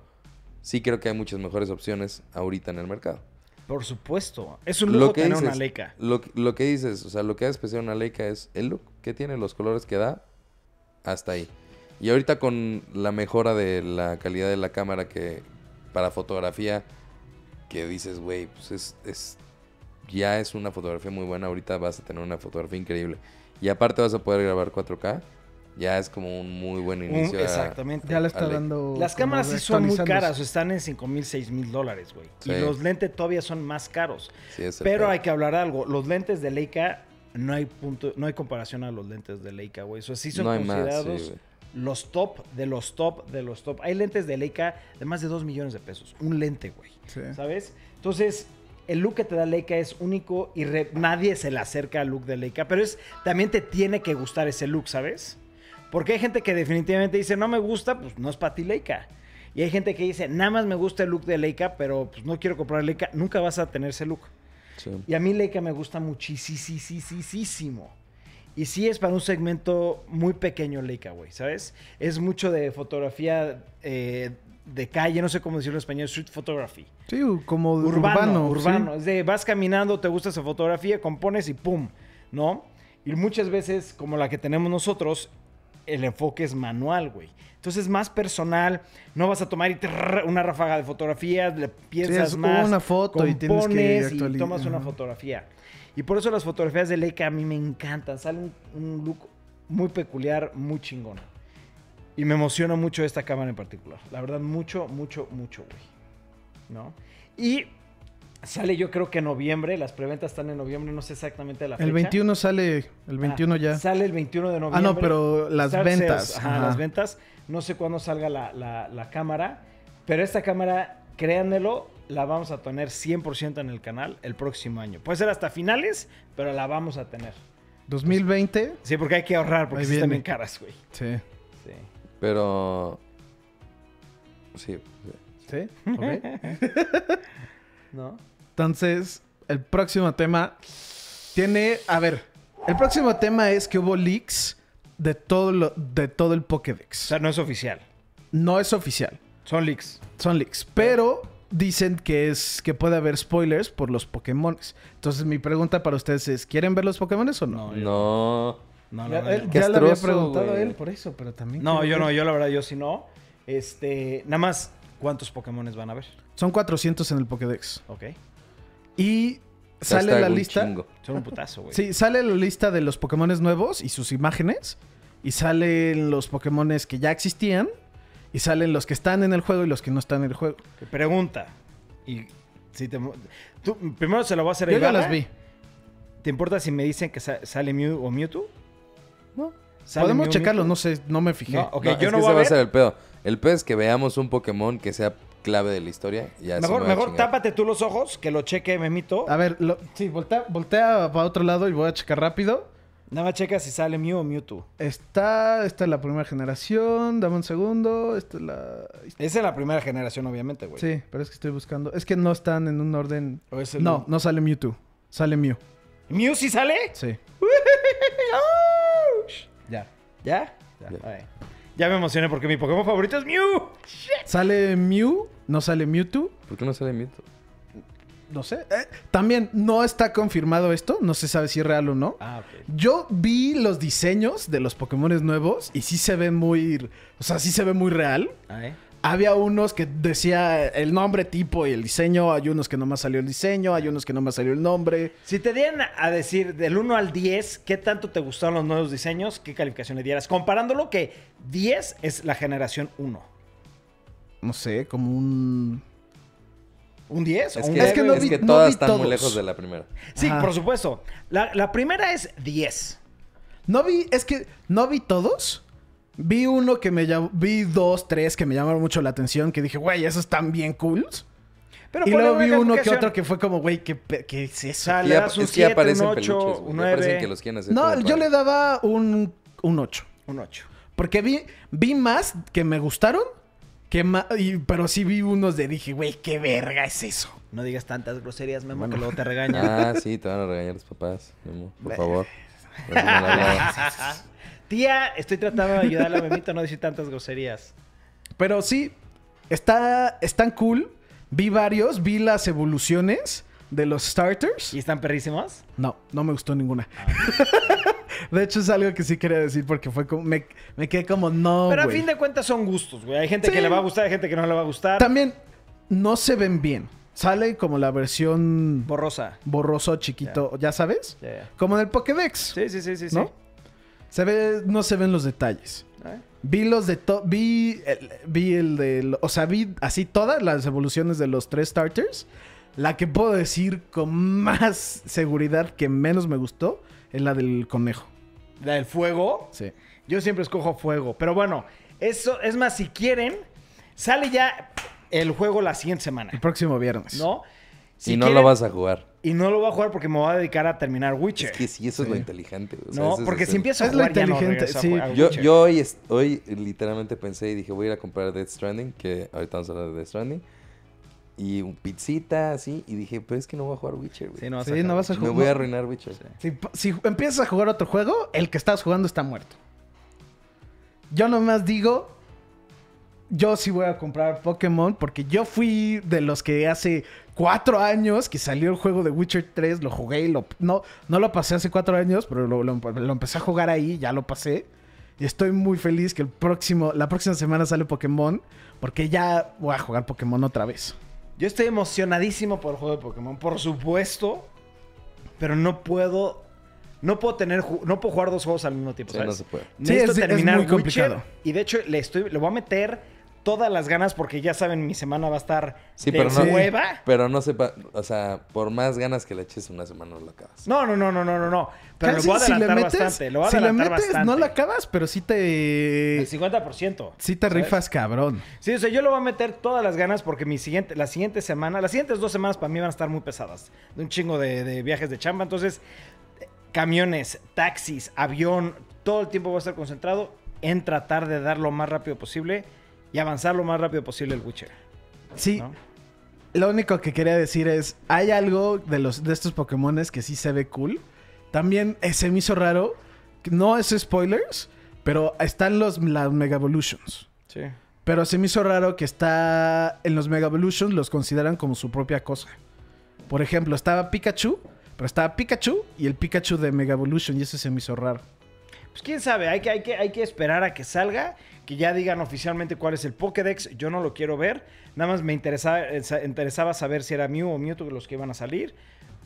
sí creo que hay muchas mejores opciones ahorita en el mercado. Por supuesto. Es un lujo Lo que tener una Leica. Lo, que- lo que dices, o sea, lo que hace especial una Leica es el look que tiene, los colores que da, hasta ahí. Y ahorita con la mejora de la calidad de la cámara que para fotografía, que dices, güey, pues es, es- ya es una fotografía muy buena, ahorita vas a tener una fotografía increíble. Y aparte vas a poder grabar 4K, ya es como un muy buen inicio. a- exactamente. Ya le está dando. Las cámaras sí son muy caras, están en 5 mil, 6 mil dólares, güey. Sí. Y los lentes todavía son más caros. sí, es el Pero hay que hablar algo. Los lentes de Leica no hay punto, no hay comparación a los lentes de Leica, güey. Eso sí son No hay más, sí, considerados los top de los top de los top. Hay lentes de Leica de más de 2 millones de pesos. Un lente, güey. Sí. ¿Sabes? Entonces, el look que te da Leica es único y re- nadie se le acerca al look de Leica. Pero es también te tiene que gustar ese look, ¿sabes? Porque hay gente que definitivamente dice, no me gusta, pues no es para ti Leica. Y hay gente que dice, nada más me gusta el look de Leica, pero pues no quiero comprar Leica. Nunca vas a tener ese look. Sí. Y a mí Leica me gusta muchísimo. Y sí es para un segmento muy pequeño Leica, güey, ¿sabes? Es mucho de fotografía eh, de calle, no sé cómo decirlo en español, street photography. Sí, como Urbano, urbano. urbano. sí. Es de vas caminando, te gusta esa fotografía, compones y pum, ¿no? Y muchas veces, como la que tenemos nosotros, el enfoque es manual, güey. Entonces es más personal, no vas a tomar y trrr, una ráfaga de fotografías, le piensas es más, una foto y tienes que compones y tomas una fotografía. Y por eso las fotografías de Leica a mí me encantan, sale un, un look muy peculiar, muy chingón. Y me emociona mucho esta cámara en particular. La verdad, mucho, mucho, mucho, güey. ¿No? Y sale yo creo que en noviembre, las preventas están en noviembre, no sé exactamente la fecha. El 21 sale, el 21 Ah, ya. Sale el 21 de Ah, noviembre. no, pero las Start ventas. ajá, ajá. las ventas. No sé cuándo salga la, la- la cámara, pero esta cámara, créanmelo, la vamos a tener 100% en el canal el próximo año. Puede ser hasta finales, pero la vamos a tener. 2020. Sí, porque hay que ahorrar, porque sí están bien caras, güey. Sí. Pero. Sí. sí. ¿Sí? Ok. ¿No? Entonces, el próximo tema tiene. A ver, el próximo tema es que hubo leaks de todo, lo, de todo el O Pokédex. sea, no es oficial. No es oficial. Son leaks. Son leaks. Pero dicen que es que puede haber spoilers por los Pokémones. Entonces, mi pregunta para ustedes es: ¿quieren ver los Pokémones o no? No. No, Ya, no, no, él- ya le había preguntado a él por eso, pero también. no, yo no, yo la verdad, yo si no. Este, nada más, ¿cuántos Pokémones van a ver? Son 400 en el Pokédex. Ok. Y Hashtag sale la lista. chingo. Son un putazo, güey. Sí, sale la lista de los Pokémones nuevos y sus imágenes. Y salen los Pokémones que ya existían. Y salen los que están en el juego y los que no están en el juego. Pregunta. Y si te, tú, primero se lo voy a hacer a Yo ya las vi. ¿Te importa si me dicen que sa- sale Mew o Mewtwo? No. ¿Sale Podemos Mew, checarlo, no sé, no me fijé. No, ok, No, yo es no que voy ese a va a ser ver. el pedo. El pedo es que veamos un Pokémon que sea clave de la historia. y Mejor, me mejor tápate tú los ojos, que lo cheque Memito. A ver, lo- sí, voltea, voltea para otro lado y voy a checar rápido. Nada más checa si sale Mew o Mewtwo. Está, esta es la primera generación. Dame un segundo. Esta es la. Esa es la primera generación, obviamente, güey. Sí, pero es que estoy buscando. Es que no están en un orden. ¿O es el- No, no sale Mewtwo. Sale Mew. ¿Mew sí sale? Sí. Ya. ¿Ya? Ya. Ya. Ya me emocioné porque mi Pokémon favorito es Mew. Sale Mew, no sale Mewtwo. ¿Por qué no sale Mewtwo? No sé. Eh, también no está confirmado esto. No se sabe si es real o no. Ah. Yo vi los diseños de los Pokémon nuevos y sí se ven muy. O sea, sí se ve muy real. Ah, ¿eh? Había unos que decía el nombre, tipo y el diseño. Hay unos que nomás salió el diseño. Hay unos que nomás salió el nombre. Si te dieran a decir del 1 al 10, ¿qué tanto te gustaron los nuevos diseños? ¿Qué calificación le dieras? Comparándolo que 10 es la generación 1. No sé, como un. ¿Un 10? Es o un que, Es que no es vi- que no todas vi están muy lejos de la primera. Sí, Ajá. por supuesto. La, la primera es 10. No vi, es que no vi todos. Vi uno que me llamó, vi dos, tres que me llamaron mucho la atención, que dije, güey, esos están bien cool. Pero y luego vi uno que otro que fue como, güey, ¿qué, qué es O eso? sea, Y le das un es que 7, aparecen un peluches, 8, güey. un Ya parecen 9, que los quieren hacer No, yo le daba un, un 8. un 8. Porque vi, vi más que me gustaron, que ma- y- pero sí vi unos de dije, güey, qué verga es eso. No digas tantas groserías, Memo, que luego te regañan. Ah, sí, te van a regañar los papás. Memo, por favor. Tía, estoy tratando de ayudarle a Memito a no decir tantas groserías. Pero sí, está, están cool. Vi varios, vi las evoluciones de los starters. ¿Y están perrísimos? No, no me gustó ninguna. de hecho, es algo que sí quería decir porque fue como. Me, me quedé como, no. Pero a güey". fin de cuentas son gustos, güey. Hay gente Sí. que le va a gustar, hay gente que no le va a gustar. También no se ven bien. Sale como la versión Borrosa. borroso, chiquito, ¿ya sabes? Como en el Pokédex. Sí, sí, sí, sí. sí. ¿No? Se ve, no se ven los detalles. ¿Eh? Vi los de to- vi el, vi el de, o sea, vi así todas las evoluciones de los tres starters. La que puedo decir con más seguridad que menos me gustó es la del conejo. La del fuego. Sí. Yo siempre escojo fuego. Pero bueno, eso es más, si quieren, sale ya el juego la siguiente El semana. próximo viernes. ¿No? Si y no quieren- lo vas a jugar. Y no lo voy a jugar porque me voy a dedicar a terminar Witcher. Es que sí, eso es lo inteligente. güey. O sea, no, porque el- si empiezo a Es lo jugar ya no inteligente, a sí. jugar a Yo, Witcher. yo hoy, hoy literalmente pensé y dije, voy a ir a comprar Death Stranding, que ahorita vamos a hablar de Death Stranding. Y un pizzita, así, y dije, pero es que no voy a jugar Witcher, güey. Sí, no vas Sí, a no jugar vas a Witcher. Me voy a arruinar Witcher. Si, si empiezas a jugar otro juego, el que estás jugando está muerto. Yo nomás digo, yo sí voy a comprar Pokémon porque yo fui de los que hace cuatro años que salió el juego de Witcher 3, lo jugué y lo... No, no lo pasé hace cuatro años, pero lo, lo- lo empecé a jugar ahí, ya lo pasé. Y estoy muy feliz que el próximo, la próxima semana sale Pokémon porque ya voy a jugar Pokémon otra vez. Yo estoy emocionadísimo por el juego de Pokémon, por supuesto. Pero no puedo. No puedo tener. No puedo jugar dos juegos al mismo tiempo. Sí, ¿sabes? no se puede. Necesito Sí, es- es terminar muy Witcher, complicado. Y de hecho, le estoy. Le voy a meter todas las ganas porque ya saben, mi semana va a estar Sí, de pero no, hueva. pero no sepa, o sea, por más ganas que le eches una semana no lo acabas. No, no, no, no, no, no, no. Pero Casi lo voy a si adelantar le metes, bastante. Lo voy a si le adelantar metes, bastante. no la acabas, pero sí te... El 50%. Sí te ¿sabes? rifas cabrón. Sí, o sea, yo le voy a meter todas las ganas porque mi siguiente, la siguiente semana, las siguientes dos semanas para mí van a estar muy pesadas. De un chingo de, de viajes de chamba. Entonces, camiones, taxis, avión, todo el tiempo voy a estar concentrado en tratar de dar lo más rápido posible y avanzar lo más rápido posible el Witcher. Sí, ¿no? Lo único que quería decir es, hay algo de los de estos Pokémones que sí se ve cool. También eh, se me hizo raro, no es spoilers, pero están los las Mega Evolutions. Sí. Pero se me hizo raro que está en los Mega Evolutions los consideran como su propia cosa. Por ejemplo, estaba Pikachu, pero estaba Pikachu y el Pikachu de Mega Evolution y eso se me hizo raro. Pues quién sabe, hay que, hay, que, hay que esperar a que salga, que ya digan oficialmente cuál es el Pokédex. Yo no lo quiero ver. Nada más me interesaba, sa- interesaba saber si era Mew o Mewtwo los que iban a salir.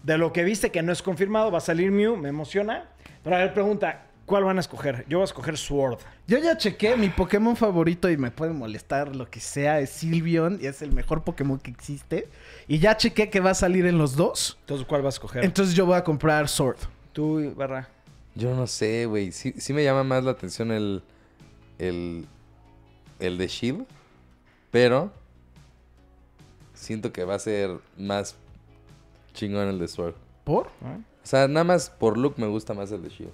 De lo que viste que no es confirmado, va a salir Mew, me emociona. Pero a ver, pregunta, ¿cuál van a escoger? Yo voy a escoger Sword. Yo ya chequé, mi Pokémon favorito y me puede molestar lo que sea, es Sylveon y es el mejor Pokémon que existe. Y ya chequé que va a salir en los dos. Entonces, ¿cuál vas a escoger? Entonces yo voy a comprar Sword. Tú, Barra. Yo no sé, güey. Sí, sí me llama más la atención el, el, el de Shield, pero siento que va a ser más chingón el de Sword. ¿Por? ¿no? O sea, nada más por look me gusta más el de Shield.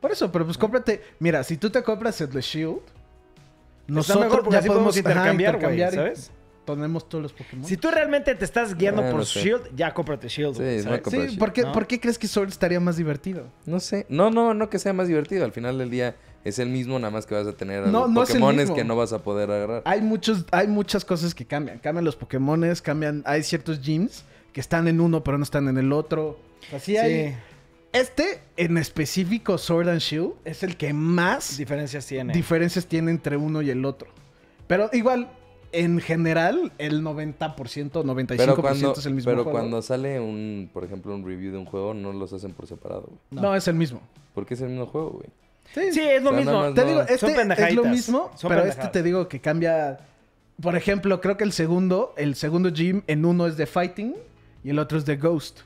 Por eso, pero pues cómprate. Mira, si tú te compras el de Shield, Está mejor porque así podemos intercambiar, intercambiar ¿sabes? Tenemos todos los Pokémon. Si tú realmente te estás guiando Ah, por no sé. Shield, ya cómprate Shield. Sí, sí, Shield. ¿por qué, ¿no? ¿por qué crees que Sword estaría más divertido? No sé. No, no, no que sea más divertido. Al final del día es el mismo, nada más que vas a tener No, los no Pokémones que no vas a poder agarrar. Hay muchos, hay muchas cosas que cambian. Cambian los Pokémones, cambian. Hay ciertos gyms que están en uno, pero no están en el otro. Así hay. Este, en específico, Sword and Shield, es el que más diferencias tiene. diferencias tiene entre uno y el otro. Pero igual, en general, el 90%, 95% Pero cuando, es el mismo pero juego. cuando sale un, por ejemplo, un review de un juego, no los hacen por separado. güey. No. es el mismo. Porque es el mismo juego, güey. Sí, es lo mismo. nada más Te no- digo, Son este es lo mismo, Son pero pendejadas. este te digo que cambia. Por ejemplo, creo que el segundo, el segundo gym en uno es de fighting y el otro es de ghost.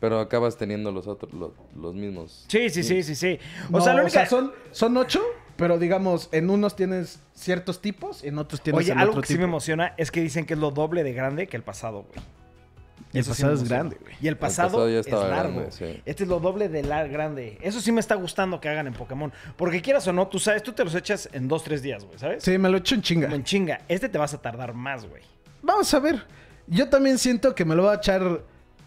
Pero acabas teniendo los otros, los, los mismos. Sí, sí, sí, sí, sí. O No, sea, única... son, son ocho, pero digamos, en unos tienes ciertos tipos y en otros tienes Oye, el algo otro que sí me emociona es que dicen que es lo doble de grande que el pasado, güey. El sí pasado es grande, güey. Y el pasado, pasado ya es largo. grande, sí. Este es lo doble de la grande. Eso sí me está gustando que hagan en Pokémon. Porque quieras o no, tú sabes, tú te los echas en dos, tres días, güey, ¿sabes? Sí, me lo echo en chinga. Como en chinga. Este te vas a tardar más, güey. Vamos a ver. Yo también siento que me lo voy a echar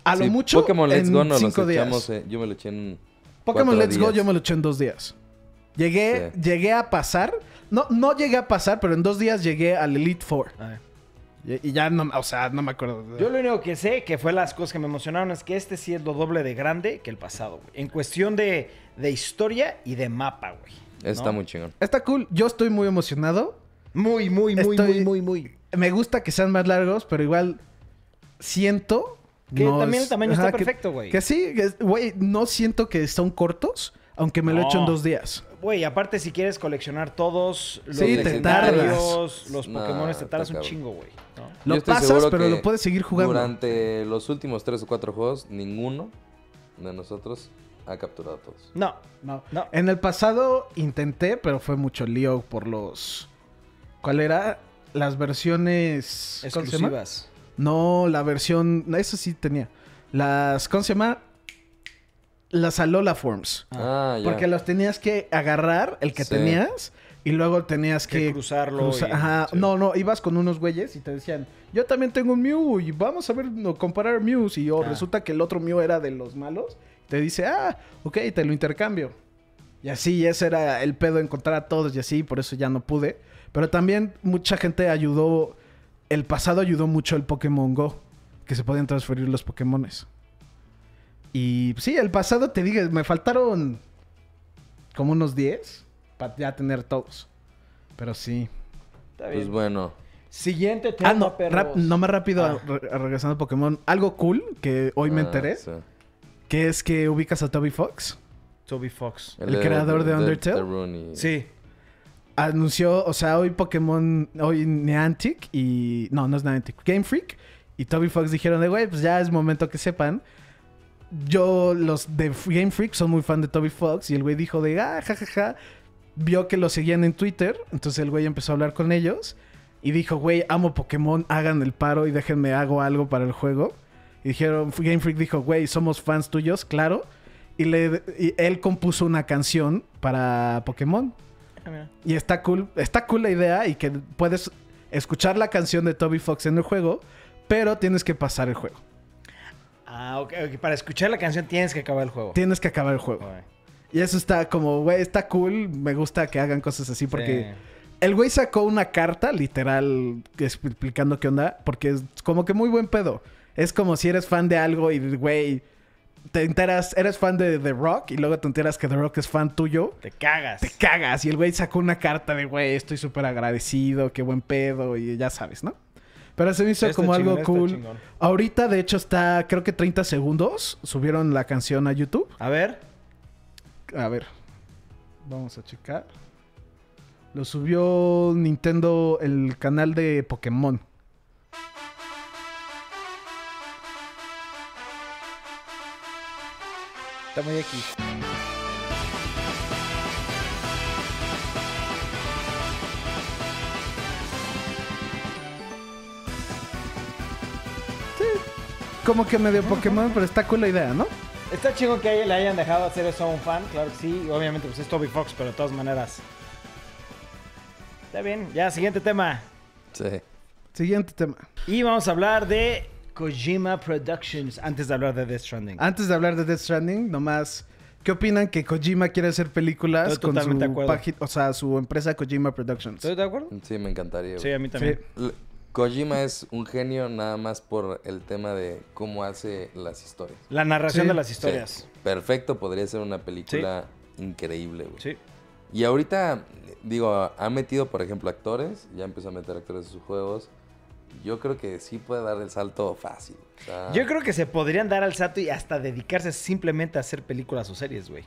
a lo mucho Pokémon Let's en Go nos cinco los días. echamos. eh, yo me lo eché en. Pokémon Let's Go yo me lo eché en dos días. Llegué, Sí. llegué a pasar. No, no llegué a pasar, pero en dos días llegué al Elite Four. Y, y ya no, o sea, no me acuerdo. Yo lo único que sé, que fue las cosas que me emocionaron, es que este sí es lo doble de grande que el pasado, güey. En cuestión de, de historia y de mapa, güey. ¿no? Está muy chingón. Está cool. Yo estoy muy emocionado. Muy, muy, muy, Estoy- muy, muy, muy. Me gusta que sean más largos, pero igual siento... Que también el tamaño está perfecto, güey. Que, sí, que güey, no siento que son cortos, aunque me lo No. echo en dos días. Güey, aparte si quieres coleccionar todos los Sí, te legendarios, los No, Pokémon, te está tardas un chingo, güey. ¿no? Lo pasas, pero lo puedes seguir jugando. Durante los últimos tres o cuatro juegos, ninguno de nosotros ha capturado a todos. No, No. no. En el pasado intenté, pero fue mucho lío por los... ¿Cuál era? Las versiones... Exclusivas. No, la versión... Eso sí tenía. Las... ¿Cómo se llama? Las Alola Forms. Ah, ya. Porque los tenías que agarrar, el que Sí. tenías, y luego tenías Que que... cruzarlo cruza- y- Ajá. sí. No, no, ibas con unos güeyes y te decían, yo también tengo un Mew y vamos a ver, no, comparar Mews. Y oh, Ah. resulta que el otro Mew era de los malos. Te dice, ah, ok, te lo intercambio. Y así, ese era el pedo, encontrar a todos y así, por eso ya no pude. Pero también mucha gente ayudó. El pasado ayudó mucho el Pokémon Go. Que se podían transferir los Pokémones. Y sí, el pasado te digo, me faltaron como unos 10 para ya tener todos. Pero sí. Está Pues bien. bueno. Siguiente tema, Ah, no, perros. no más rápido Ah. re- regresando a Pokémon. Algo cool que hoy me ah, enteré. sí. Que es que ubicas a Toby Fox. Toby Fox. ¿El creador de Undertale? Sí. Anunció, o sea, hoy Pokémon, hoy Niantic y... No, no es Niantic. Game Freak y Toby Fox dijeron de, güey, pues ya es momento que sepan. Yo, los de Game Freak son muy fan de Toby Fox y el güey dijo de, ah, jajaja. Vio que lo seguían en Twitter, entonces el güey empezó a hablar con ellos y dijo, güey, amo Pokémon, hagan el paro y déjenme hago algo para el juego. Y dijeron, Game Freak dijo, güey, somos fans tuyos, claro. Y, le, y él compuso una canción para Pokémon. Ah. Y está cool, está cool la idea y que puedes escuchar la canción de Toby Fox en el juego, pero tienes que pasar el juego. Ah, ok, ok. Para escuchar la canción tienes que acabar el juego. Tienes que acabar el juego. Y eso está como, güey, está cool. Me gusta que hagan cosas así porque Sí. el güey sacó una carta literal explicando qué onda, porque es como que muy buen pedo. Es como si eres fan de algo y, güey, te enteras, eres fan de The Rock y luego te enteras que The Rock es fan tuyo. Te cagas. te cagas. Y el güey sacó una carta de, güey, estoy súper agradecido, qué buen pedo, y ya sabes, ¿no? Pero se me hizo Está como chingón, algo cool. Ahorita, de hecho, está, creo que 30 segundos. Subieron la canción a YouTube. A ver. A ver, vamos a checar. Lo subió Nintendo, el canal de Pokémon. Está muy aquí. Como que medio Pokémon, pero está cool la idea, ¿no? Está chingo que le hayan dejado hacer eso a un fan, claro que sí. Obviamente, pues es Toby Fox, pero de todas maneras. Está bien. Ya, siguiente tema. Sí. Siguiente tema. Y vamos a hablar de Kojima Productions antes de hablar de Death Stranding. Antes de hablar de Death Stranding, nomás, ¿qué opinan que Kojima quiere hacer películas Estoy con su página, o sea, su empresa Kojima Productions? ¿Estoy de acuerdo? Sí, me encantaría. Sí, a mí también. Sí. Kojima es un genio nada más por el tema de cómo hace las historias. La narración Sí. de las Sí, historias. perfecto, podría ser una película increíble, güey. Sí. Y ahorita, digo, ha metido, por ejemplo, actores, ya empezó a meter actores en sus juegos. Yo creo que sí puede dar el salto fácil. o sea, Yo creo que se podrían dar al salto y hasta dedicarse simplemente a hacer películas o series, güey.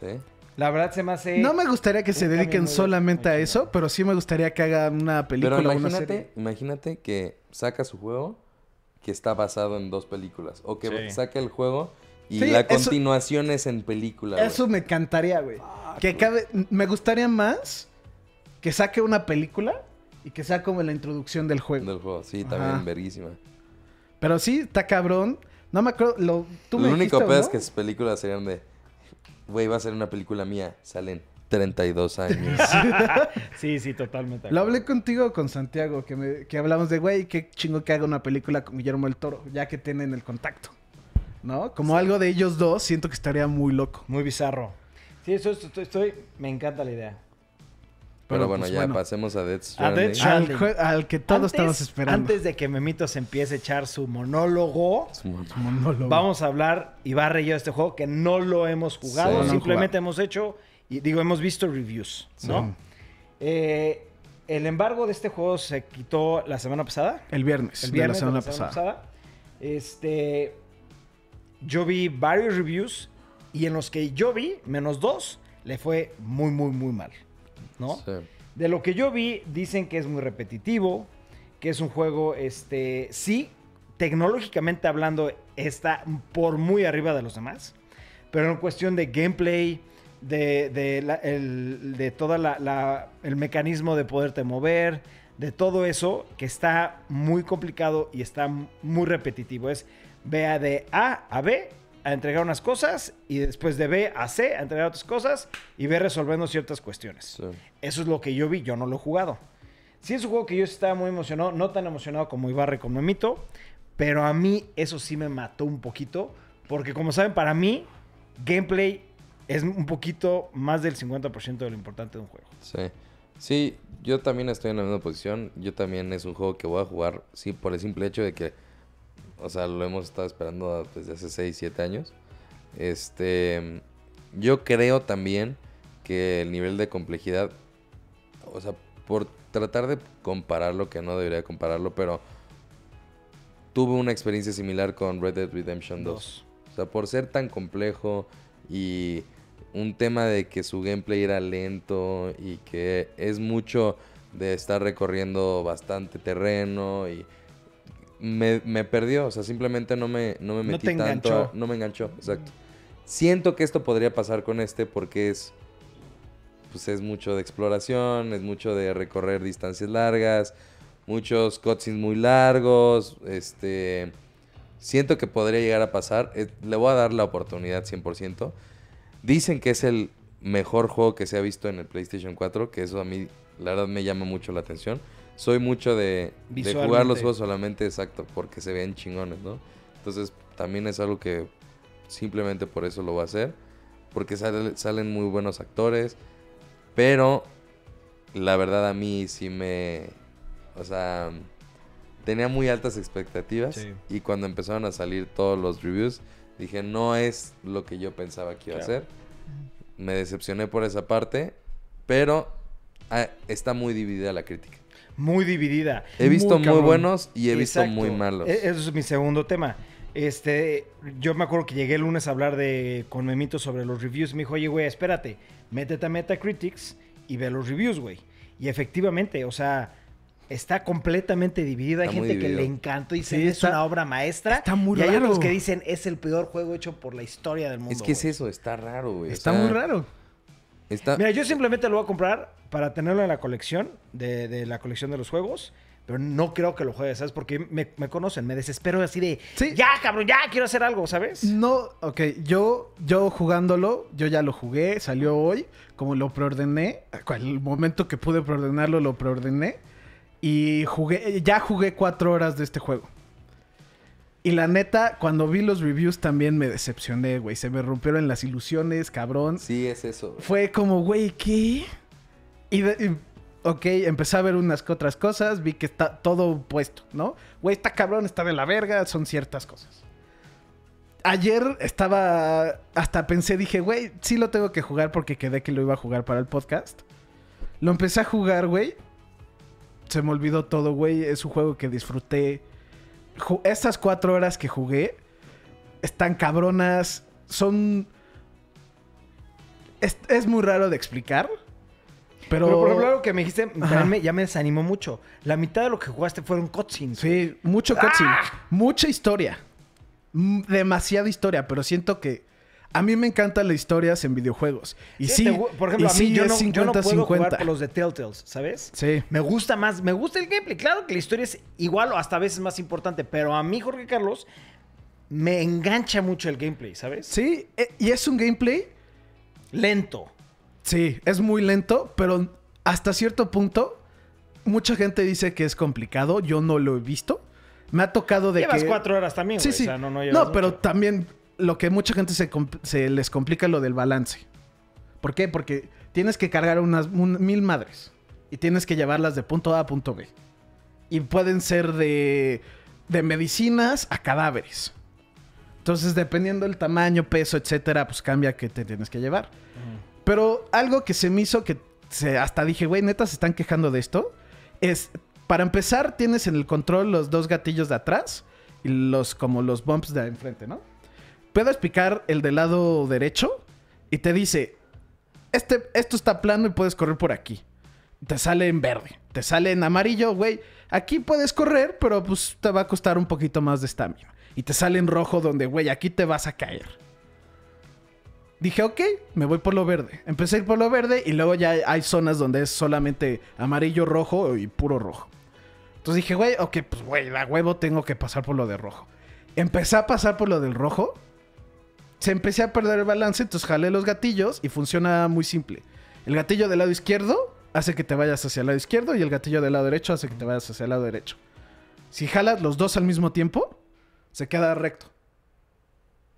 Sí. La verdad se me hace... No me gustaría que se dediquen solamente a eso, pero sí me gustaría que hagan una película Pero una imagínate, serie. imagínate que saca su juego que está basado en dos películas. O que Sí. saque el juego y Sí, la eso- continuación es en película. Eso me encantaría, güey. Que cabe, me gustaría más que saque una película y que sea como la introducción del juego. Del juego, sí, también Ajá. verguísima. Pero sí, está cabrón. No me acuerdo. Lo, tú me único dijiste, peor ¿no? es que sus películas serían de, güey, va a ser una película mía. Salen 32 años. Sí, sí, totalmente. Lo hablé contigo con Santiago, que, me- que hablamos de, güey, qué chingo que haga una película con Guillermo del Toro, ya que tienen el contacto. ¿No? Como algo de ellos dos, siento que estaría muy loco. Muy bizarro. Sí, eso estoy, estoy... Me encanta la idea. Pero, Pero, bueno, pues, ya bueno. pasemos a Death A Stranding. Death Stranding. Al, que todos Antes- estamos esperando. Antes de que Memitos empiece a echar su monólogo, vamos a hablar y va a reír este juego que no lo hemos jugado, Sí. simplemente hemos hecho y digo, hemos visto reviews, ¿no? Sí. Eh, el embargo de este juego se quitó la semana pasada. El viernes, El de viernes la semana pasada. Este, yo vi varios reviews y en los que yo vi, menos dos, le fue muy, muy, muy mal, ¿no? Sí. De lo que yo vi, dicen que es muy repetitivo, que es un juego, este, sí, tecnológicamente hablando, está por muy arriba de los demás, pero en cuestión de gameplay, de, de, la- el, de toda la, la- el mecanismo de poderte mover, de todo eso, que está muy complicado y está muy repetitivo. Es vea de A a B a entregar unas cosas y después de B a C a entregar otras cosas y ve resolviendo ciertas cuestiones. Sí. Eso es lo que yo vi, yo no lo he jugado. Sí es un juego que yo estaba muy emocionado, no tan emocionado como Ibarre con Memito, pero a mí eso sí me mató un poquito, porque como saben, para mí, gameplay es un poquito más del 50% de lo importante de un juego. Sí. Sí, yo también estoy en la misma posición. Yo también es un juego que voy a jugar, sí, por el simple hecho de que, o sea, lo hemos estado esperando desde hace 6, 7 años. Este, yo creo también que el nivel de complejidad, o sea, por tratar de compararlo, que no debería compararlo, pero tuve una experiencia similar con Red Dead Redemption 2. O sea, por ser tan complejo y un tema de que su gameplay era lento y que es mucho de estar recorriendo bastante terreno y me, me perdió, o sea, simplemente no me, no me No metí te tanto, enganchó. a- no me enganchó, exacto. Siento que esto podría pasar con este porque es pues es mucho de exploración, es mucho de recorrer distancias largas, muchos cutscenes muy largos, este siento que podría llegar a pasar, eh, le voy a dar la oportunidad 100%. Dicen que es el mejor juego que se ha visto en el PlayStation 4, que eso a mí la verdad me llama mucho la atención. Soy mucho de, de jugar los juegos solamente exacto, porque se ven chingones, ¿no? Entonces también es algo que simplemente por eso lo voy a hacer, porque sale- salen muy buenos actores, pero la verdad a mí sí me, o sea, tenía muy altas expectativas Sí. y cuando empezaron a salir todos los reviews dije no es lo que yo pensaba que iba a ser. Me decepcioné por esa parte, pero ah, está muy dividida la crítica. Muy dividida. He visto muy, buenos y he visto muy malos. E- Eso es mi segundo tema. Este, yo me acuerdo que llegué el lunes a hablar de con Memito sobre los reviews. Me dijo, oye, güey, espérate, métete a Metacritics y ve los reviews, güey. Y efectivamente, o sea, está completamente dividida. Hay Está gente que le encanta y dice, Sí, es una obra maestra. está muy y hay otros que dicen, es el peor juego hecho por la historia del mundo. es que es güey". eso, está raro, güey. o Está sea, muy raro. Está... Mira, yo simplemente lo voy a comprar para tenerlo en la colección, de, de la colección de los juegos. Pero no creo que lo juegues, ¿sabes? Porque me, me conocen, me desespero así de... Sí. Ya, cabrón, ya quiero hacer algo, ¿sabes? No, ok, yo, yo jugándolo, yo ya lo jugué, salió hoy, como lo preordené, el momento que pude preordenarlo lo preordené y jugué, ya jugué cuatro horas de este juego. Y la neta, cuando vi los reviews también me decepcioné, güey, se me rompieron las ilusiones, cabrón. Sí, es eso. güey. Fue como, güey, ¿qué? Y, de- y, ok, empecé a ver unas que otras cosas, vi que está todo puesto, ¿no? Güey, está cabrón, está de la verga, son ciertas cosas. Ayer estaba, hasta pensé, dije, güey, sí lo tengo que jugar porque quedé que lo iba a jugar para el podcast. Lo empecé a jugar, güey. Se me olvidó todo, güey. Es un juego que disfruté. Estas cuatro horas que jugué están cabronas. Son es, es muy raro de explicar. Pero, Pero, por ejemplo, algo que me dijiste me- ya me desanimó mucho. La mitad de lo que jugaste fueron cutscenes. sí, mucho cutscene. ¡Ah! Mucha historia. Demasiada historia, pero siento que a mí me encantan las historias en videojuegos. Y sí, te gu- por ejemplo, y a mí sí yo, no, yo no 50 puedo jugar 50. por los de Telltales, ¿sabes? Sí. Me gusta más, me gusta el gameplay. Claro que la historia es igual o hasta a veces más importante, pero a mí, Jorge Carlos, me engancha mucho el gameplay, ¿sabes? Sí, eh, y es un gameplay. Lento. Sí, es muy lento, pero hasta cierto punto, mucha gente dice que es complicado. Yo no lo he visto. Me ha tocado de Llevas que. cuatro horas también, Sí, güey. sí. O sea, no, no, no, llevas pero mucho. también lo que mucha gente se, se les complica lo del balance. ¿Por qué? Porque tienes que cargar unas un- mil madres y tienes que llevarlas de punto A a punto B. Y pueden ser de, de medicinas a cadáveres. Entonces, dependiendo del tamaño, peso, etcétera, pues cambia que te tienes que llevar. Pero algo que se me hizo que se, hasta dije, güey, neta, se están quejando de esto. Es, para empezar, tienes en el control los dos gatillos de atrás y los, como los bumps de enfrente, ¿no? Puedes picar el del lado derecho y te dice, este, esto está plano y puedes correr por aquí. Te sale en verde, te sale en amarillo, güey. Aquí puedes correr, pero pues te va a costar un poquito más de estamina. Y te sale en rojo donde, güey, aquí te vas a caer. Dije, ok, me voy por lo verde. Empecé a ir por lo verde y luego ya hay zonas donde es solamente amarillo, rojo y puro rojo. Entonces dije, güey, ok, pues güey, la huevo tengo que pasar por lo de rojo. Empecé a pasar por lo del rojo. Se empecé a perder el balance, entonces jalé los gatillos y funciona muy simple. El gatillo del lado izquierdo hace que te vayas hacia el lado izquierdo y el gatillo del lado derecho hace que te vayas hacia el lado derecho. Si jalas los dos al mismo tiempo, se queda recto.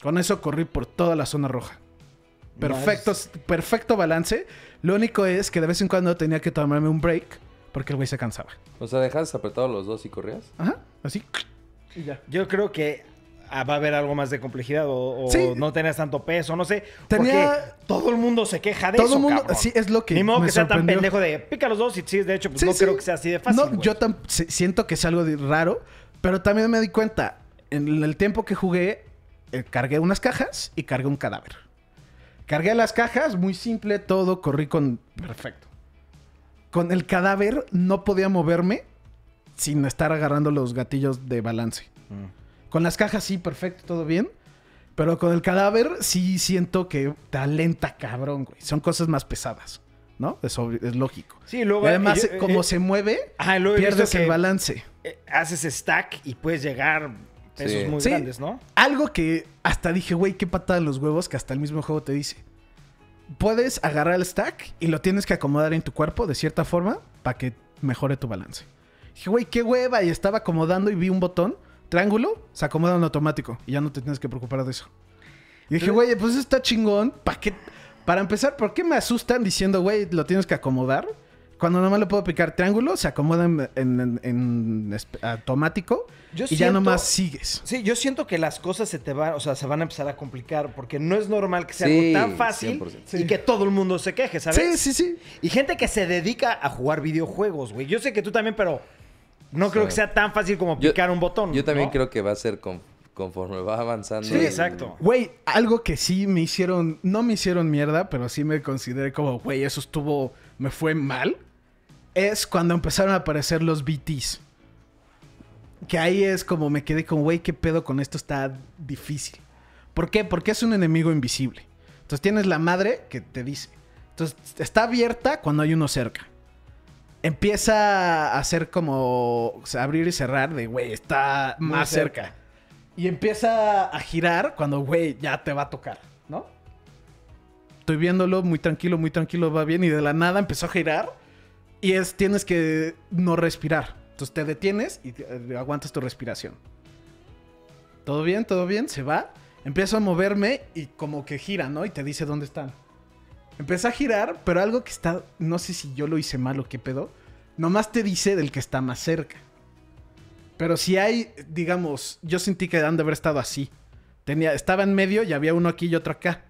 Con eso corrí por toda la zona roja. Perfecto, perfecto balance. Lo único es que de vez en cuando tenía que tomarme un break porque el güey se cansaba. O sea, dejabas apretados los dos y corrías. Ajá, así. Y ya. Yo creo que va a haber algo más de complejidad o, o Sí. no tenías tanto peso, no sé. Tenía- Porque todo el mundo se queja de Todo eso, el mundo, cabrón. sí, es lo que Ni modo me que sea tan pendejo de pica los dos y sí, de hecho, pues Sí, no sí. creo que sea así de fácil. No, güey. yo siento que es algo de raro, pero también me di cuenta, en el tiempo que jugué, eh, cargué unas cajas y cargué un cadáver. Cargué las cajas, muy simple, todo, corrí con... Perfecto. Con el cadáver no podía moverme sin estar agarrando los gatillos de balance. Mm. Con las cajas sí, perfecto, todo bien. Pero con el cadáver sí siento que te alenta cabrón, güey. Son cosas más pesadas, ¿no? Es, obvio- es lógico. Sí, luego. Y además, eh, yo- como eh, se mueve, ajá, luego pierdes el balance. eh, haces stack y puedes llegar pesos Sí. muy Sí. grandes, ¿no? Algo que hasta dije, güey, qué patada en los huevos, que hasta el mismo juego te dice. Puedes agarrar el stack y lo tienes que acomodar en tu cuerpo de cierta forma para que mejore tu balance. Dije, güey, qué hueva. Y estaba acomodando y vi un botón, triángulo, se acomoda en automático. Y ya no te tienes que preocupar de eso. Y dije, güey, pues eso está chingón. ¿Para qué? Para empezar, ¿por qué me asustan diciendo, güey, lo tienes que acomodar? Cuando nomás le puedo picar triángulo, se acomoda en, en- en- en esp- automático Yo y ya siento- nomás sigues. Sí, yo siento que las cosas se te van, o sea, se van a empezar a complicar porque no es normal que sea Sí, algo tan fácil 100%. y Sí. que todo el mundo se queje, ¿sabes? Sí, sí, sí. Y gente que se dedica a jugar videojuegos, güey. Yo sé que tú también, pero no creo Sí. que sea tan fácil como Yo- picar un botón. Yo también ¿no? creo que va a ser con- conforme va avanzando. Sí, el- exacto. Güey, algo que sí me hicieron, no me hicieron mierda, pero sí me consideré como, güey, eso estuvo, me fue mal. Es cuando empezaron a aparecer los BTs. Que ahí es como me quedé con, güey, qué pedo con esto está difícil. ¿Por qué? Porque es un enemigo invisible. Entonces tienes la madre que te dice. Entonces está abierta cuando hay uno cerca. Empieza a hacer como o sea, abrir y cerrar de, güey, está Muy más cerca. cerca. Y empieza a girar cuando, güey, ya te va a tocar, ¿no? Estoy viéndolo muy tranquilo, muy tranquilo, va bien. Y de la nada empezó a girar. Y es, tienes que no respirar. Entonces te detienes y eh, aguantas tu respiración. Todo bien, todo bien, se va. Empiezo a moverme y como que gira, ¿no? Y te dice dónde están. Empieza a girar, pero algo que está, no sé si yo lo hice mal o qué pedo, nomás te dice del que está más cerca. Pero si hay, digamos, yo sentí que han de haber estado así. Tenía, estaba en medio y había uno aquí y otro acá.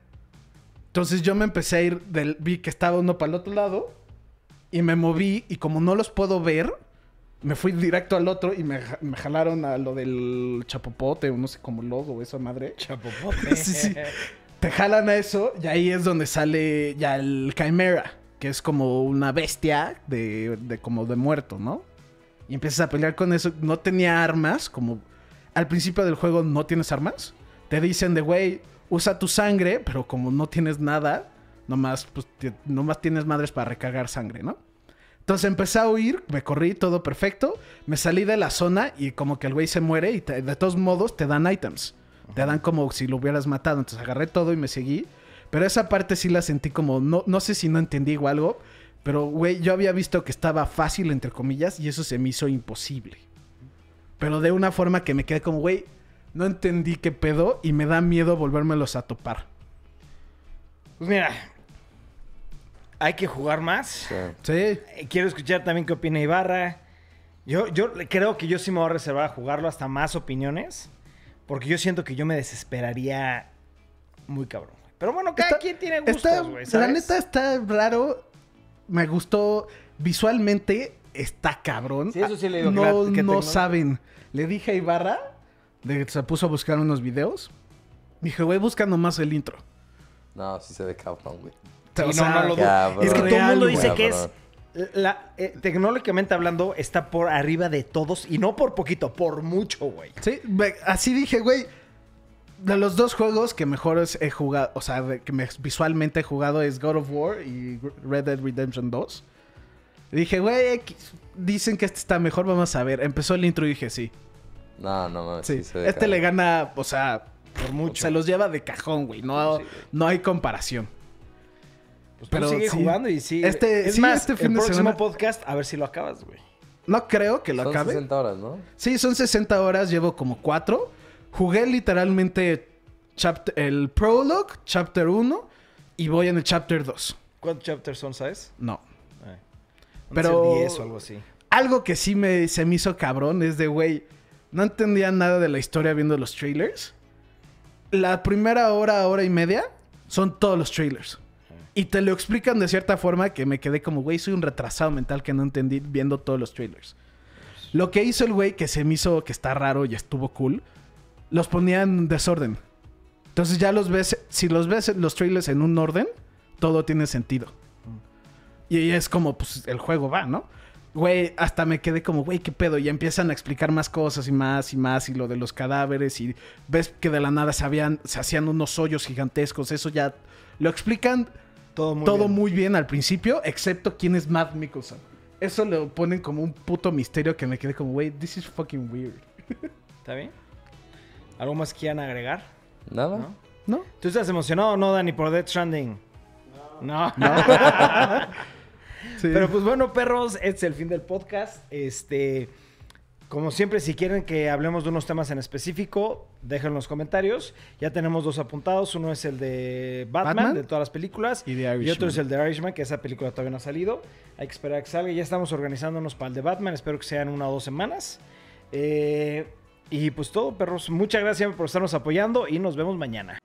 Entonces yo me empecé a ir, del, vi que estaba uno para el otro lado y me moví y como no los puedo ver, me fui directo al otro y me, me jalaron a lo del chapopote o no sé cómo lodo o esa madre. Chapopote. Sí, sí. Te jalan a eso y ahí es donde sale ya el Chimera, que es como una bestia de, como de muerto, ¿no? Y empiezas a pelear con eso. No tenía armas, como al principio del juego no tienes armas. Te dicen de, güey, usa tu sangre, pero como no tienes nada, nomás, pues, nomás tienes madres para recargar sangre, ¿no? Entonces empecé a huir, me corrí, todo perfecto. Me salí de la zona y como que el güey se muere y de todos modos te dan items. Te dan como si lo hubieras matado. Entonces agarré todo y me seguí. Pero esa parte sí la sentí como, no, no sé si no entendí o algo. Pero, güey, yo había visto que estaba fácil, entre comillas, y eso se me hizo imposible. Pero de una forma que me quedé como, güey, no entendí qué pedo y me da miedo volvérmelos a topar. Pues mira, hay que jugar más. Sí. Eh, Quiero escuchar también qué opina Ibarra. Yo, yo creo que yo sí me voy a reservar a jugarlo hasta más opiniones. Porque yo siento que yo me desesperaría muy cabrón. güey. Pero bueno, cada Está- quien tiene gustos, güey. la neta está raro. Me gustó visualmente. Está cabrón. Sí, eso sí le digo, No, que no saben. Le dije a Ibarra, de, se puso a buscar unos videos. Dije, güey, busca nomás el intro. no, sí se ve cabrón, güey. Sí, O no, sea, no lo cabrón. Es que todo el mundo dice que es. La, eh, tecnológicamente hablando, está por arriba de todos. Y no por poquito, por mucho, güey. Sí, así dije, güey. De los dos juegos que mejores he jugado, o sea, que me- visualmente he jugado es God of War y Red Dead Redemption 2. Dije, güey, dicen que este está mejor, vamos a ver. Empezó el intro y dije, sí. No, no, no. Sí, Sí, se ve este le gana, o sea, Por mucho. se los lleva de cajón, güey. No, Sí, güey. no hay comparación. Pues pero sigue sí. jugando y sí. Este- es sí, más, este fin el de próximo semana- podcast, a ver si lo acabas, güey. No creo que lo Son acabe. 60 horas, ¿no? Sí, son 60 horas, llevo como 4. Jugué literalmente chapter- el prologue, chapter 1, Y voy en el chapter 2. ¿Cuántos chapters son, sabes? No. Pero- Pero... 10 o algo así. Algo que sí me, se me hizo cabrón es de, güey, no entendía nada de la historia viendo los trailers. La primera hora, hora y media son todos los trailers. Y te lo explican de cierta forma que me quedé como, güey, soy un retrasado mental que no entendí viendo todos los trailers. Lo que hizo el güey que se me hizo que está raro y estuvo cool, los ponía en desorden. Entonces ya los ves, si los ves los trailers en un orden, todo tiene sentido. Y es como, pues, el juego va, ¿no? Güey, hasta me quedé como, güey, qué pedo. Y empiezan a explicar más cosas y más y más. Y lo de los cadáveres. Y ves que de la nada se, habían, se hacían unos hoyos gigantescos. Eso ya lo explican Todo muy todo bien. muy bien al principio, excepto quién es Matt Mickelson. Eso lo ponen como un puto misterio que me quedé como, güey, this is fucking weird. ¿Está bien? ¿Algo más quieran agregar? Nada. ¿No? ¿No? ¿Tú estás emocionado o no, Dani, por Death Stranding? No. Sí. Pero pues bueno, perros, este es el fin del podcast. Este, como siempre, si quieren que hablemos de unos temas en específico, déjenlo en los comentarios. Ya tenemos dos apuntados. Uno es el de Batman, Batman. de todas las películas. Y otro es el de Irishman, que esa película todavía no ha salido. Hay que esperar a que salga. Ya estamos organizándonos para el de Batman. Espero que sean una o dos semanas. Eh, y pues todo, perros. Muchas gracias por estarnos apoyando y nos vemos mañana.